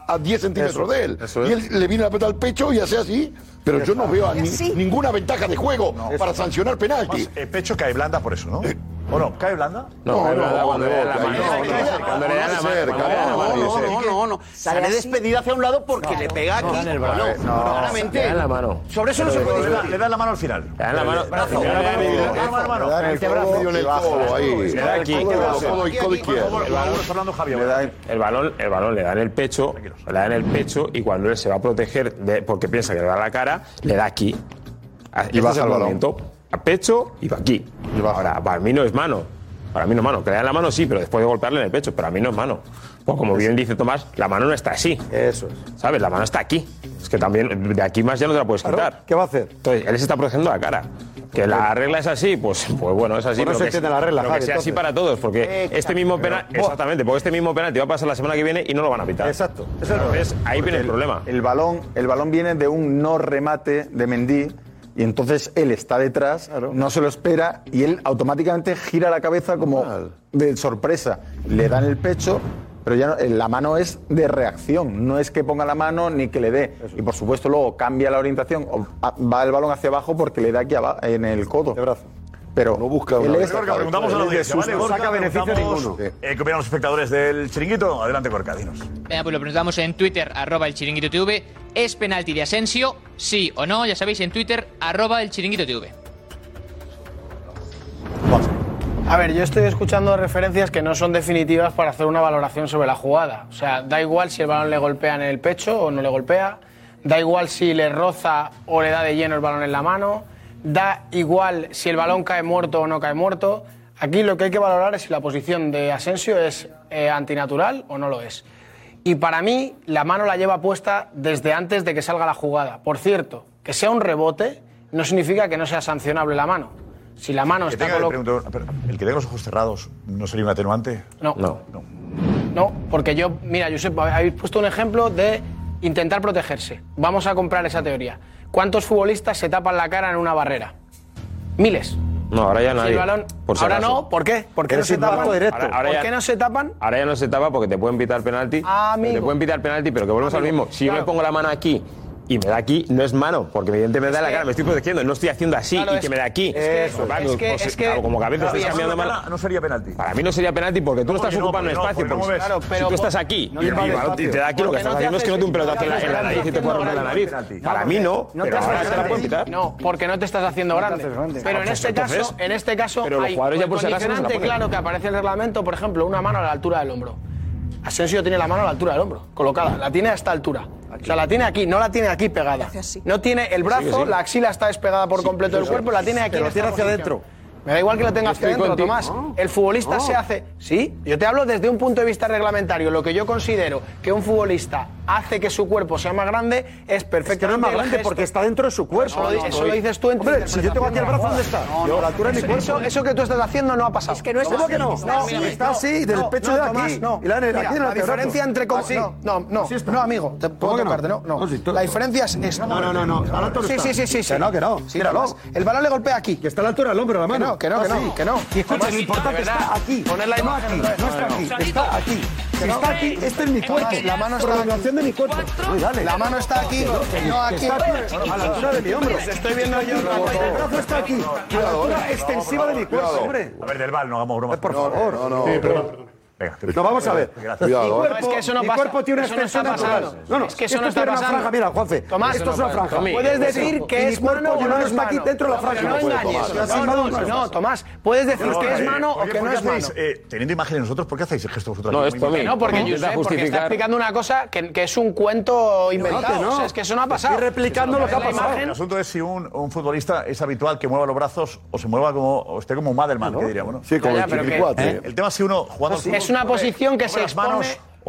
S7: a, 10 centímetros de él. Y él le viene la pelota al pecho y hace así. Pero yo no veo ni, ninguna ventaja de juego para sancionar penalti.
S8: El eh, pecho cae blanda por eso, ¿no? Eh, ¿O no? ¿Cae blanda?
S7: No, no, no,
S17: cuando le dan la mano. Cuando le dan la mano.
S7: No,
S13: no, no. Sale despedida hacia un lado porque le pega aquí. No, claramente.
S17: Le dan la mano.
S13: Sobre eso no se puede discutir.
S8: Le dan la mano al final.
S17: Le dan la mano.
S8: Brazo.
S17: Le dan la mano.
S7: El brazo.
S17: Le da aquí.
S7: El codo izquierdo.
S8: Fernando Javier.
S17: El balón, el balón le da en el pecho. Le da en el pecho y cuando él se va a proteger porque piensa que le da la cara, le da aquí. Y
S7: va al balón
S17: a pecho y va aquí. Ahora, para mí no es mano. Para mí no es mano. Que la mano sí, pero después de golpearle en el pecho. Pero a mí no es mano. Pues como bien dice Tomás, la mano no está así.
S21: Eso es.
S17: ¿Sabes? La mano está aquí. Es que también de aquí más ya no te la puedes claro,
S21: ¿Qué va a hacer?
S17: Entonces, él se está protegiendo la cara. Que la regla es así, pues, pues bueno, es así.
S21: Por eso
S17: pero
S21: la regla,
S17: pero
S21: Javi, que
S17: sea así para todos, porque este mismo penal, exactamente, porque este mismo penalti va a pasar la semana que viene y no lo van a pitar.
S21: Exacto.
S17: Ahí viene el, problema.
S22: El balón, el balón viene de un no remate de Mendy y entonces él está detrás, no se lo espera y él automáticamente gira la cabeza como de sorpresa. Le dan el pecho, pero ya no, eh, la mano es de reacción, no es que ponga la mano ni que le dé. Y por supuesto luego cambia la orientación, o ah, va el balón hacia abajo porque le da aquí en el codo. De brazo pero no busca
S7: una.
S22: Él
S8: Gorka, preguntamos a la audiencia. ¿vale? No
S22: saca beneficio ninguno.
S8: Eh, ¿Qué opinan los espectadores del chiringuito? Adelante, Gorka, dinos.
S25: Venga, pues lo preguntamos en Twitter, arroba el chiringuito TV. ¿Es penalti de Asensio? Sí o no, ya sabéis, en Twitter, arroba el chiringuito TV.
S24: A ver, yo estoy escuchando referencias que no son definitivas para hacer una valoración sobre la jugada. O sea, da igual si el balón le golpea en el pecho o no le golpea, da igual si le roza o le da de lleno el balón en la mano da igual si el balón cae muerto o no cae muerto. Aquí lo que hay que valorar es si la posición de Asensio es eh, antinatural o no lo es. Y para mí, la mano la lleva puesta desde antes de que salga la jugada. Por cierto, que sea un rebote no significa que no sea sancionable la mano. Si la mano está colocada.
S8: ¿El que tenga los ojos cerrados no sería un atenuante?
S24: No.
S17: No.
S24: No, no porque yo. Mira, Josep, habéis puesto un ejemplo de intentar protegerse. Vamos a comprar esa teoría. ¿Cuántos futbolistas se tapan la cara en una barrera? Miles.
S17: No, ahora ya nadie.
S24: Sí, balón.
S17: Por si
S24: ahora
S17: acaso.
S24: no, ¿por qué? ¿Por qué no se tapan?
S17: Directo. Ahora, ahora
S24: ¿Por
S17: ya,
S24: qué no se tapan?
S17: Ahora ya no se tapa porque te pueden pitar penalti.
S24: Ah,
S17: amigo. Te pueden pitar penalti, pero que volvemos amigo, al mismo. Si claro. yo me pongo la mano aquí y me da aquí, no es mano, porque evidentemente me da la cara, me estoy protegiendo, no estoy haciendo así
S24: claro,
S17: y que me da aquí.
S24: Eso,
S17: es, claro,
S24: que, es que,
S17: pues, como cabeza
S24: claro,
S17: estás cambiando mal.
S8: No sería penalti.
S17: Para mí no sería penalti porque tú no, estás ocupando
S8: no,
S17: espacio.
S8: No,
S17: porque
S24: porque
S17: si tú estás aquí
S24: y,
S17: y,
S24: te
S17: da aquí, lo que estás haciendo es que no te un pelotazo en la nariz y te puede romper la nariz. Para mí no, pero ahora se la pueden quitar.
S24: No, porque no te estás haciendo grande. Pero en ah,
S17: pues
S24: este caso, en este caso, hay
S17: un
S24: condicionante claro que aparece en el reglamento, por ejemplo, una mano a la altura del hombro. Asensio tiene la mano a la altura del hombro, colocada. La tiene a esta altura. O sea, la tiene aquí, no la tiene aquí pegada. No tiene el brazo, la axila está despegada por completo del cuerpo, la tiene aquí.
S21: La tiene hacia adentro.
S24: Me da igual que la tenga este
S21: hacia
S24: adentro. Tomás.
S21: Ah.
S24: El futbolista
S21: ah.
S24: se hace. Sí, yo te hablo desde un punto de vista reglamentario. Lo que yo considero que un futbolista hace que su cuerpo sea más grande, es perfecto.
S21: Es que no es más grande porque está dentro de su cuerpo.
S24: No, no, eso, lo dices tú en tu
S21: Hombre, si yo tengo aquí el brazo, ¿dónde está? yo, la altura de mi cuerpo.
S24: Eso, eso, que tú estás haciendo no ha pasado. Es que no
S21: es ¿Cómo así? que no? Está así, del pecho de aquí.
S24: No,
S21: y la,
S24: mira,
S21: aquí en
S24: la diferencia entre... No, no, no, no, amigo, te puedo tocarte, no, no. La diferencia es esta.
S21: No, no, no, no.
S24: Sí, sí, sí, sí.
S21: Que no, que no.
S24: El balón le golpea aquí.
S21: Que está a la altura del hombro, la mano.
S24: Que no, que no, que no.
S21: Y escucha, lo importante está aquí.
S24: Poner la imagen.
S21: No está aquí, está aquí. Está aquí, este es mi cuerpo.
S24: La mano está
S21: aquí. de mi cuerpo.
S24: La mano está aquí, no aquí.
S21: A la altura de mi hombro.
S24: Estoy viendo yo.
S21: El brazo está aquí, a la altura eh. extensiva de mi cuerpo.
S8: A ver, del bal, no hagamos bromas.
S21: Por favor.
S7: No, no.
S8: Venga,
S21: no, vamos a ver.
S8: Gracias.
S21: Mi
S7: ¿eh?
S21: cuerpo, tiene una extensión no. No,
S24: es que eso no está
S21: es
S24: pasando.
S21: franja. Mira, Juanfe,
S24: Tomás,
S21: esto es una franja.
S24: Puedes decir que es mano o no es mano
S21: dentro de la franja.
S24: No engañes. No, Tomás, puedes decir que es mano o que no es pues,
S8: mano. Eh, teniendo imágenes nosotros, ¿por qué hacéis el gesto vosotros?
S17: No,
S8: esto
S24: No, porque está explicando una cosa que es un cuento inventado. Es que eso no ha pasado.
S21: Estoy replicando lo que ha pasado.
S8: El asunto es si un futbolista es habitual que mueva los brazos o se mueva como, esté como un Madelman, que diríamos,
S7: Sí, como el
S8: El tema es si uno jugando al
S24: es una posición que se expone...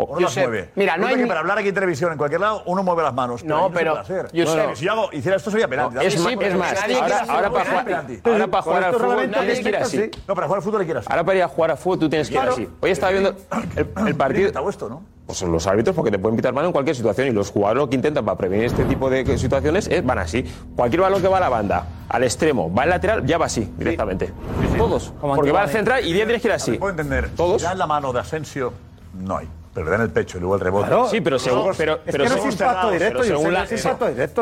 S8: Uno las mueve.
S24: Mira, no hay...
S8: que para hablar aquí en televisión, en cualquier lado, uno mueve las manos.
S24: No, pero.
S8: si yo hago, hiciera esto sería penalti.
S17: No, es,
S24: sí,
S17: es, más, ahora, ahora, para jugar, ahora para jugar al fútbol tienes que ir así.
S8: No, para jugar al fútbol.
S17: Ahora para ir a jugar al fútbol tú tienes que ir así. Hoy estaba viendo el, el partido.
S8: esto, ¿no?
S17: Pues los árbitros, porque te pueden pitar mano en cualquier situación y los jugadores lo que intentan para prevenir este tipo de situaciones es, van así. Cualquier balón que va a la banda, al extremo, va al lateral, ya va así directamente. Todos. Porque va al central y 10 tienes que ir así.
S8: Puedo entender.
S17: Todos.
S8: Ya en la mano de Asensio no hay. Pero le dan el pecho y luego el rebote.
S17: Sí, pero según, pero, pero según- pero según la-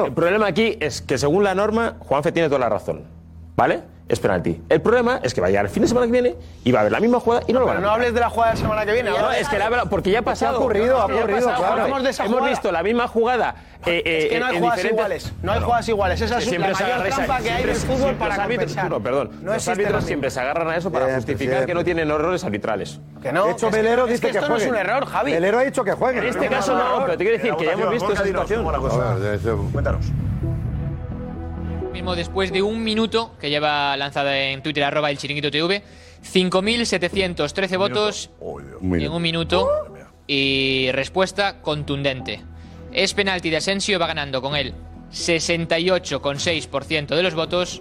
S17: El problema aquí es que según la norma, Juanfe tiene toda la razón. ¿Vale? Es penalti. El problema es que va a llegar el fin de semana que viene y va a haber la misma jugada y no lo van a
S24: Pero no hables de la jugada de la semana que viene.
S17: no, es que la verdad, porque ya ha pasado.
S24: Ha ocurrido, ha ocurrido, claro.
S17: Hemos visto la misma jugada. eh,
S24: Es que
S17: eh,
S24: no hay
S17: en
S24: jugadas
S17: diferentes-
S24: iguales. No hay jugadas iguales. Esa es la mayor trampa que hay
S17: siempre-
S24: del fútbol para compensar.
S17: no, perdón.
S24: No
S17: los
S24: lo
S17: árbitros
S24: mismo.
S17: siempre se agarran a eso para
S21: Siempre,
S17: justificar
S21: siempre.
S17: que no tienen errores arbitrales.
S24: Que no.
S21: De hecho,
S24: es que-
S21: Velero
S24: es
S21: dice que,
S24: esto no es un error, Javi.
S21: Velero ha dicho que juegue.
S17: En este caso no, pero te quiero decir que ya hemos visto esa situación.
S8: Cuéntanos.
S25: Mismo después de un minuto que lleva lanzada en Twitter arroba el chiringuito TV, 5.713 votos en un minuto y respuesta contundente. Es penalti de Asensio, va ganando con él 68,6% de los votos.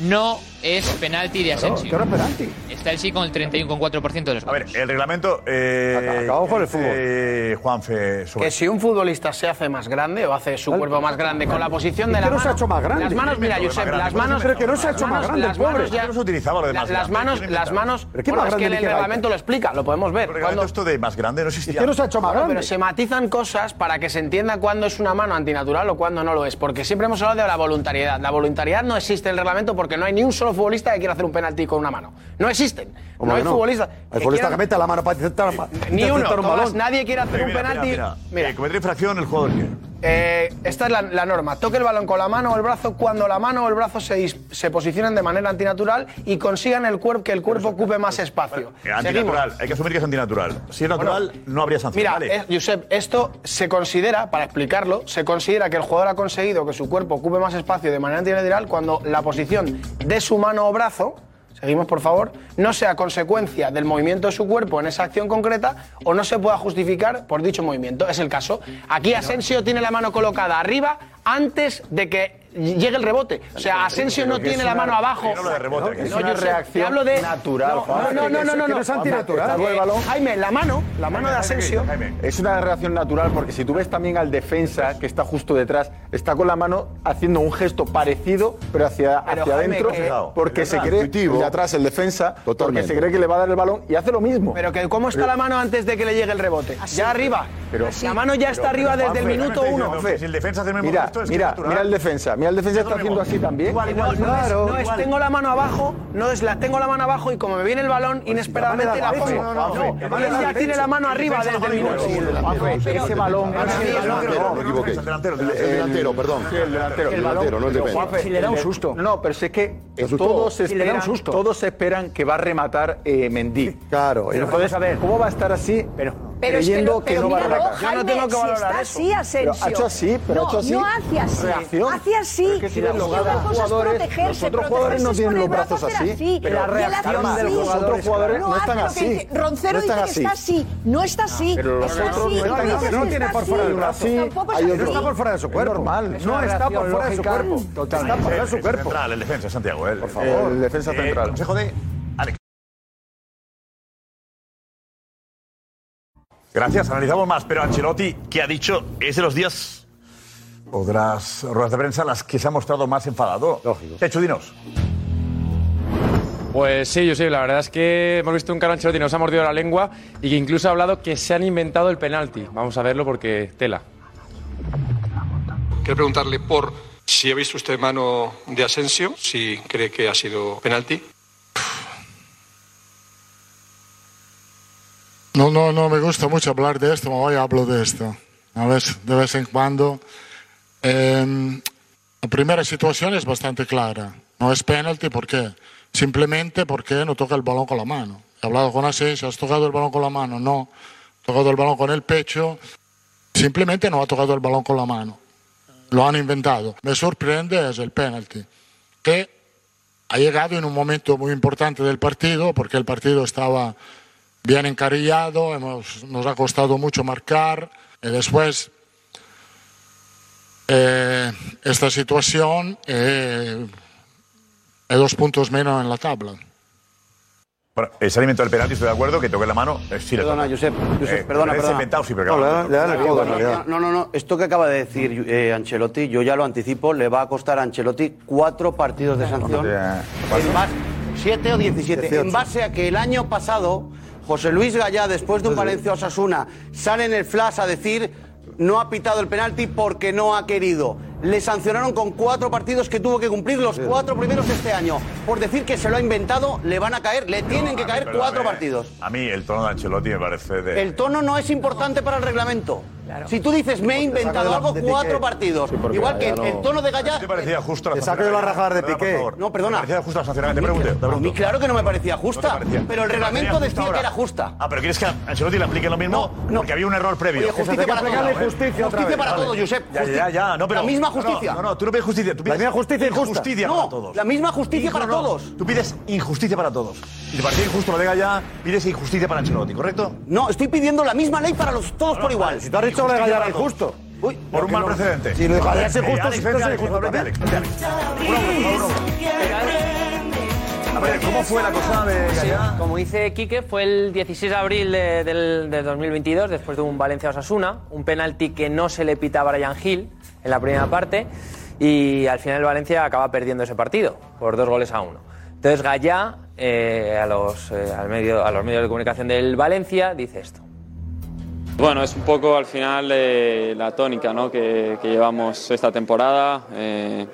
S25: No es penalti de Asensio.
S21: ¿Qué hora es penalti?
S25: Está el sí con el 31,4% de los
S8: A
S25: votos.
S8: ver, el reglamento. Eh,
S24: Acabamos con el
S8: fútbol. Juanfe, sobre
S24: Que si un futbolista se hace más grande o hace su cuerpo más grande con la posición de la
S21: que no
S24: mano.
S21: se ha hecho más grande.
S24: Las manos, mira,
S21: Pero
S24: Josep, las manos.
S21: pero que no se ha hecho más grande,
S24: las
S21: el pobre.
S24: manos ya-
S8: No se utilizaba lo de más
S24: Las manos,
S8: ¿quién
S24: las manos.
S21: ¿Pero qué
S24: bueno,
S21: más
S24: es que
S21: grande
S24: el reglamento lo explica, lo podemos ver. Cuando-
S8: esto de más grande no existía.
S21: Que no se ha hecho más
S24: Claro,
S21: grande.
S24: Pero se matizan cosas para que se entienda cuándo es una mano antinatural o cuándo no lo es. Porque siempre hemos hablado de la voluntariedad. La voluntariedad no existe en el reglamento porque no hay ni un solo futbolista que quiera hacer un penalti con una mano. No existen.
S21: ¿Cómo
S24: No
S21: que
S24: hay futbolistas.
S21: El futbolista que
S24: quieran-
S21: mete la mano para intentar
S24: Ni uno.
S21: un
S24: todas, nadie quiere hacer un
S8: Mira,
S24: penalti.
S8: Mira, mira. Eh, cometer infracción el jugador que.
S24: Eh, esta es la, la norma. Toque el balón con la mano o el brazo cuando la mano o el brazo se, dis- se posicionen de manera antinatural y consigan el cuerpo, que el cuerpo ocupe más espacio.
S8: Antinatural. Hay que asumir que es antinatural. Si es natural, no habría sanción.
S24: Mira,
S8: Vale.
S24: eh, Josep, esto se considera, para explicarlo, se considera que el jugador ha conseguido que su cuerpo ocupe más espacio de manera antinatural cuando la posición de su mano o brazo, seguimos por favor, no sea consecuencia del movimiento de su cuerpo en esa acción concreta o no se pueda justificar por dicho movimiento. Es el caso. Aquí Asensio tiene la mano colocada arriba antes de que llegue el rebote. O sea, Asensio no tiene la mano abajo.
S21: yo no hablo de rebote, que es una reacción
S24: hablo de
S22: natural,
S24: No, no, no, no, no,
S22: es antinatural.
S24: Jaime, la mano, la mano de Asensio.
S22: Es una reacción natural porque si tú ves también al defensa que está justo detrás, está con la mano haciendo un gesto parecido, pero hacia, adentro,
S24: que-
S22: porque se
S24: atrás,
S22: cree de atrás, el defensa, porque se cree que le va a dar el balón y hace lo mismo.
S24: Pero que cómo está la mano antes de que le llegue el rebote. Ya arriba. La mano ya está arriba desde el minuto uno.
S8: Si el defensa hace el mismo
S22: Mira,
S8: gesto, es
S22: mira,
S8: natural.
S22: mira el defensa, mira el defensa está haciendo así también.
S24: No, no es- no es, tengo la mano abajo, no es la tengo la mano abajo y como me viene el balón, inesperadamente la pongo. No,
S22: Juanfe,
S24: él ya tiene la mano arriba desde el minuto uno.
S22: Juanfe, ese balón
S7: No, me equivoqué. El delantero, perdón.
S22: El delantero.
S7: El delantero, no el defensa.
S22: Juanfe, el de- No, pero sé que todos
S7: le da un
S22: esperan,
S7: susto.
S22: todos esperan que va a rematar eh, Mendy.
S21: Claro.
S22: Pero entonces, ¿cómo va a estar así?
S9: Pero es que,
S22: creyendo
S9: lo-
S22: que,
S9: pero
S22: no va a
S9: míralo,
S22: rematar.
S9: Jaime, si está así, Asensio.
S22: Pero ha hecho así, pero
S9: no,
S22: ha hecho así.
S9: No hace así.
S22: Reacción.
S9: Hace así.
S22: Pero es que si los
S9: es
S22: jugadores,
S9: protegerse,
S22: los otros jugadores no tienen los brazos así.
S9: Pero
S22: La reacción
S9: así.
S22: del jugador, los otros jugadores no están
S9: lo que
S22: así.
S9: Roncero
S22: No
S9: dice que está así. No está así.
S22: Pero los
S9: está así.
S22: no
S9: que
S21: No tiene
S9: está
S21: por fuera
S9: así.
S21: del brazo.
S9: Es.
S21: No está por fuera de su cuerpo.
S22: normal.
S21: No está por fuera de su cuerpo. Está por fuera de su cuerpo.
S8: el defensa, Santiago. Por
S22: favor. El defensa central.
S8: consejo de Gracias, analizamos más, pero Ancelotti, ¿qué ha dicho? Es de los días, otras ruedas de prensa, en las que se ha mostrado más enfadado. Lógico. Techo, dinos.
S26: Pues sí, yo sí, la verdad es que hemos visto un Carlo Ancelotti que nos ha mordido la lengua y que incluso ha hablado que se han inventado el penalti. Vamos a verlo porque tela.
S27: Quiero preguntarle por si ha visto usted mano de Asensio, si cree que ha sido penalti.
S28: No, no, no me gusta mucho hablar de esto, hoy hablo de esto. A veces, de vez en cuando. Eh, la primera situación es bastante clara. No es penalti, ¿por qué? Simplemente porque no toca el balón con la mano. He hablado con Asensio, ¿has tocado el balón con la mano? No. Ha tocado el balón con el pecho. Simplemente no ha tocado el balón con la mano. Lo han inventado. Me sorprende es el penalti, que ha llegado en un momento muy importante del partido, porque el partido estaba bien encarillado, hemos, nos ha costado mucho marcar y después eh, esta situación eh, hay dos puntos menos en la tabla.
S8: Bueno, ese alimento del penalti, estoy de acuerdo, que toque la mano, eh, sí
S13: Perdona. Josep, Josep,
S8: Eh,
S13: perdona, perdona.
S8: inventado, sí, pero
S13: No,
S8: claro.
S13: le dan- le el en realidad. No, no, no. Esto que acaba de decir eh, Ancelotti, yo ya lo anticipo, le va a costar a Ancelotti cuatro partidos de sanción. En base, siete o 17. En
S21: 18.
S13: base a que el año pasado José Luis Gallá, después de un Valencia Osasuna, sale en el flash a decir no ha pitado el penalti porque no ha querido. Le sancionaron con cuatro partidos que tuvo que cumplir los cuatro primeros de este año. Por decir que se lo ha inventado, le van a caer, le tienen que caer cuatro partidos.
S8: A mí el tono de Ancelotti me parece de...
S13: El tono no es importante para el reglamento. Si tú dices, me he inventado
S8: de
S13: algo,
S8: de
S13: cuatro
S8: Piqué.
S13: partidos. Igual que
S8: no-
S13: el tono de Gallá.
S8: ¿Te parecía justo la
S13: Te saco yo la rajada de
S8: Perdona, por
S13: Piqué. No, perdona.
S8: ¿Te parecía justa la sanción?
S13: A
S8: Te
S13: mí,
S8: pregunto,
S13: a mí claro que no me parecía justa.
S8: No.
S13: Pero el
S8: ¿Te
S13: reglamento decía que era justa.
S8: Ah, pero ¿quieres que a Ancelotti le aplique lo mismo? Porque había un error previo.
S13: Oye, justicia para todos.
S8: Justicia,
S13: para todos, Josep.
S8: Ya, ya, ya. No, pero,
S13: La misma
S8: no, no,
S13: justicia.
S8: No, no, tú no pides justicia. Tú pides
S13: misma justicia injusta.
S8: Justicia
S13: No,
S8: para todos.
S13: la misma justicia para
S8: no,
S13: todos.
S8: Tú pides injusticia para todos. Y te parecía injusto lo de Gallá, pides injusticia para Ancelotti, ¿correcto?
S13: No, estoy pidiendo la misma ley para los todos por igual.
S8: Si tú has dicho lo de Gallá era
S13: injusto. Uy,
S8: Por un mal precedente.
S13: Si lo de Gallá es injusto, si es injusto.
S8: A ver, ¿cómo fue la cosa de Gallá?
S29: como dice Quique, fue el 16 de abril de, del, de 2022, después de un Valencia-Osasuna, un penalti que no se le pitaba a Brian Hill en la primera parte, y al final el Valencia acaba perdiendo ese partido por dos goles a uno. Entonces Gallá, eh, a, los, eh, al medio, a los medios de comunicación del Valencia, dice esto.
S30: Bueno, es un poco al final eh, la tónica ¿no? que, que llevamos esta temporada. Eh,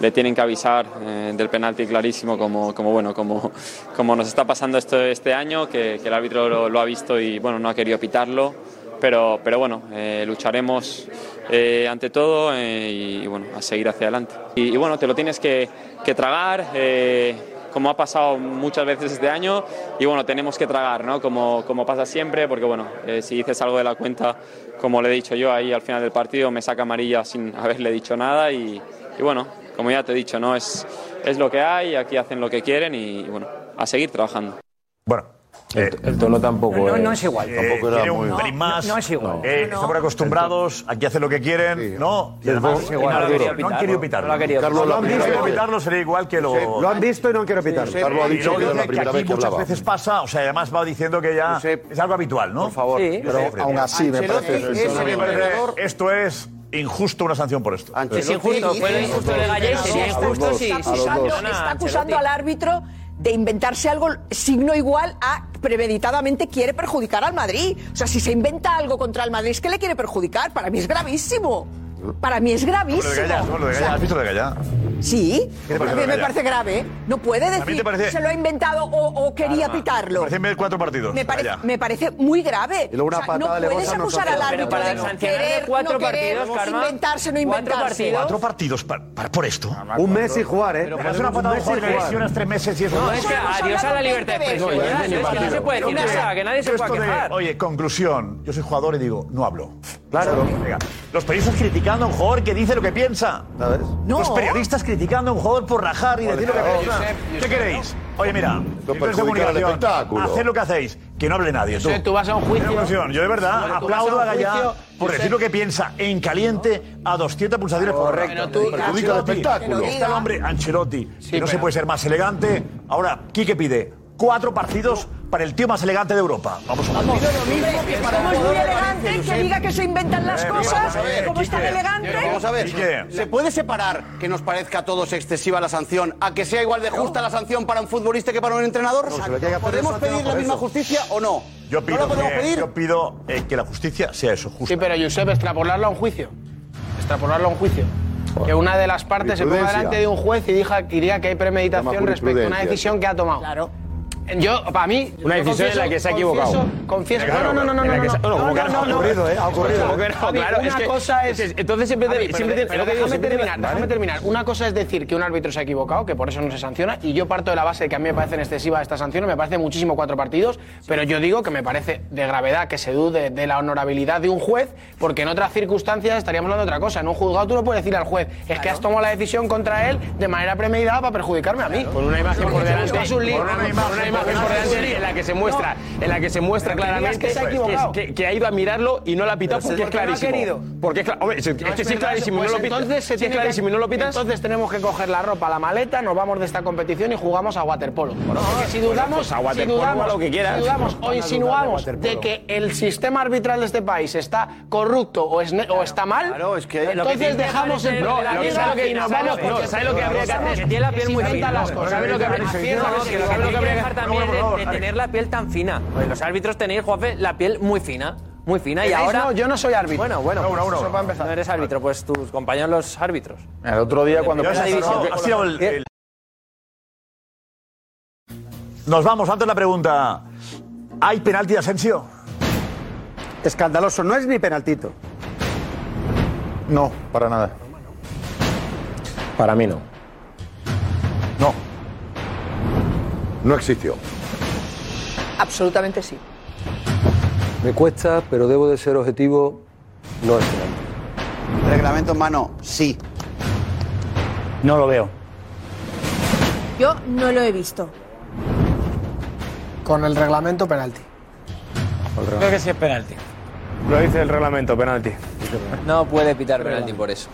S30: le tienen que avisar eh, del penalti clarísimo, como, como, bueno, como, como nos está pasando esto este año, que, que el árbitro lo, lo ha visto y bueno, no ha querido pitarlo. Pero, pero bueno, eh, lucharemos eh, ante todo eh, y, y, bueno, a seguir hacia adelante. Y, y bueno, te lo tienes que, que tragar. eh, como ha pasado muchas veces este año y bueno, tenemos que tragar, ¿no? Como, como pasa siempre, porque bueno, eh, si dices algo de la cuenta, como le he dicho yo ahí al final del partido, me saca amarilla sin haberle dicho nada y, y bueno, como ya te he dicho, ¿no? Es, es lo que hay, aquí hacen lo que quieren y, bueno, a seguir trabajando.
S8: Bueno.
S17: El, el tono tampoco
S30: No, no,
S17: es...
S30: no es igual.
S8: Eh,
S30: Tampoco era
S8: tiene un
S30: muy-
S8: más.
S30: No, no es igual.
S8: Eh,
S30: No, no.
S8: Estamos acostumbrados, aquí hacen lo que quieren, ¿no? Y además,
S21: igual,
S8: no,
S21: no
S8: han
S21: lo
S8: querido
S21: quería
S8: pitarlo. No han
S21: pitar,
S8: querido
S21: no
S8: pitarlo.
S21: querido
S8: Carlos,
S21: pitar.
S8: lo han
S21: Lo han
S8: visto.
S21: visto.
S8: pitarlo sería igual que lo...
S21: Sí, lo han visto y no han querido pitarlo.
S8: Sí,
S21: Carlos ha
S8: y
S21: dicho que la
S8: que
S21: primera
S8: aquí
S21: vez que
S8: muchas
S21: hablaba.
S8: veces pasa, o sea, además va diciendo que ya es algo habitual, ¿no? Por
S21: favor. Sí, pero aún así me parece-
S8: es
S21: es.
S8: Esto es injusto una sanción por esto.
S29: Es injusto, fue injusto de sería injusto si,
S16: está acusando al árbitro de inventarse algo signo igual a premeditadamente quiere perjudicar al Madrid. O sea, si se inventa algo contra el Madrid, es que le quiere perjudicar. Para mí es gravísimo. Para mí es
S8: Lo
S16: gravísimo.
S8: de Gallá, ¿no? Lo de
S16: O sea,
S8: Gallá, ¿has visto lo de Gallá?
S16: Sí,
S8: ¿Qué te
S16: a
S8: parece
S16: mí
S8: lo de
S16: me parece grave. No puede decir
S8: parece-
S16: se lo ha inventado o, o quería pitarlo.
S8: Parecen ver cuatro partidos.
S16: Me, pare- me parece muy grave.
S21: Y luego una
S16: O sea, no
S21: patada
S16: puedes
S21: no
S16: acusar al árbitro
S21: para
S16: de
S21: sancionarle
S16: querer,
S21: cuatro
S16: no querer,
S21: partidos, Karma,
S16: inventarse, no
S21: cuatro
S16: inventarse.
S21: partidos.
S8: Cuatro partidos para, para- por esto.
S21: Un mes sin jugar, ¿eh?
S8: Pero es una patada de jugar que lesionas tres meses y eso.
S29: No, es que adiós a la libertad de expresión. es que no se puede decir nada, que nadie se
S8: Esto
S29: puede
S8: de,
S29: quejar.
S8: Oye, conclusión. Yo soy jugador y digo, no hablo.
S21: Claro.
S8: Los periodistas criticando a un jugador que dice lo que piensa.
S21: ¿Sabes?
S8: Los periodistas criticando a un jugador por rajar y decir lo que piensa. ¿Qué queréis? Oye, mira, directores de comunicación,
S7: espectáculo.
S8: haced lo que hacéis, que no hable nadie. Tú,
S24: Josep, tú vas a un juicio.
S8: Yo de verdad
S24: a
S8: aplaudo a Gallá
S24: juicio,
S8: por decir lo que piensa en caliente a 200 pulsaciones por.
S24: Correcto. Tú-
S8: Perjudica el espectáculo. Está el hombre Ancelotti, que no
S24: pero-
S8: se puede ser más elegante. Ahora, Quique pide cuatro partidos para el tío más elegante de Europa. Vamos a ver.
S16: Es muy elegante, que diga que se inventan las cosas, como es tan elegante.
S13: Vamos a ver. ¿se puede separar que nos parezca a todos excesiva la sanción a que sea igual de justa la sanción para un futbolista que para un entrenador? ¿Podemos pedir la misma justicia o no?
S8: Yo
S13: ¿No
S8: pido, que,
S13: pedir?
S8: yo pido eh, que la justicia sea eso, justa.
S24: Sí, pero Josep, extrapolarlo a un juicio. Extrapolarlo a un juicio. Que una de las partes se ponga delante de un juez y diga, que hay premeditación respecto a una decisión que ha tomado.
S16: Claro.
S24: Yo, para mí.
S17: Una decisión en la que se ha equivocado.
S24: Confieso, no, no, no, no, no,
S17: que
S24: no,
S17: se-
S24: no,
S17: no, como que
S24: no,
S17: ha
S21: ocurrido, ¿eh? Ha ocurrido.
S17: Claro,
S24: una
S17: es que-
S24: cosa es.
S17: Entonces siempre,
S24: déjame terminar. Una cosa es decir que un árbitro se ha equivocado, que por eso no se sanciona, y yo parto de la base de que a mí me parecen excesivas estas sanciones, me parece muchísimo cuatro partidos, pero yo digo que me parece de gravedad que se dude de la honorabilidad de un juez, porque en otras circunstancias estaríamos hablando de otra cosa. En un juzgado tú no puedes decir al juez, es que has tomado la decisión contra él de manera premeditada para perjudicarme a mí.
S17: Con una imagen por delante.
S24: Es un lío.
S8: Imagen,
S24: Por
S17: delante en la que se muestra, en la que se muestra claramente
S24: que ha
S17: ido a mirarlo y no la ha pitado porque es clarísimo. Porque es, hombre, es, que si es clarísimo y
S24: pues
S17: no lo pitas. es clarísimo no lo pitas.
S24: Entonces tenemos que coger la ropa, la maleta, nos vamos de esta competición y jugamos a waterpolo. Porque si dudamos,
S17: pues a
S24: si dudamos,
S17: lo que quieras.
S24: dudamos o insinuamos de que el sistema arbitral de este país está corrupto o, es ne- o está mal, entonces dejamos el
S1: No,
S24: la
S1: que lo que-
S24: nos vamos
S1: lo habría que hacer.
S24: tiene la piel muy
S1: Se
S24: fina.
S1: inventan las cosas.
S24: ¿Sabe lo que habría que hacer?
S1: También de, de tener la piel tan fina. Los árbitros tenéis, Juanfe, la piel muy fina. Muy fina. Y ahora.
S24: No, yo no soy árbitro.
S1: Bueno, bueno.
S24: Uno,
S1: pues
S24: uno,
S1: eso
S24: uno.
S1: para empezar. No eres árbitro, pues tus compañeros los árbitros.
S22: El otro día cuando
S1: división.
S8: cerrado, ha sido el- el- Nos vamos, antes la pregunta. ¿Hay penalti de Asensio?
S21: Escandaloso, no es ni penaltito.
S22: No, para nada.
S17: Para mí no.
S7: No. No existió.
S16: Absolutamente sí.
S14: Me cuesta, pero debo de ser objetivo, no es penalti.
S13: Reglamento en mano, sí.
S24: No lo veo.
S9: Yo no lo he visto.
S24: Con el reglamento penalti.
S1: Creo que sí es penalti.
S17: Lo dice el reglamento, penalti.
S1: No puede pitar penalti por eso.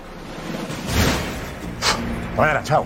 S8: Mañana, chao.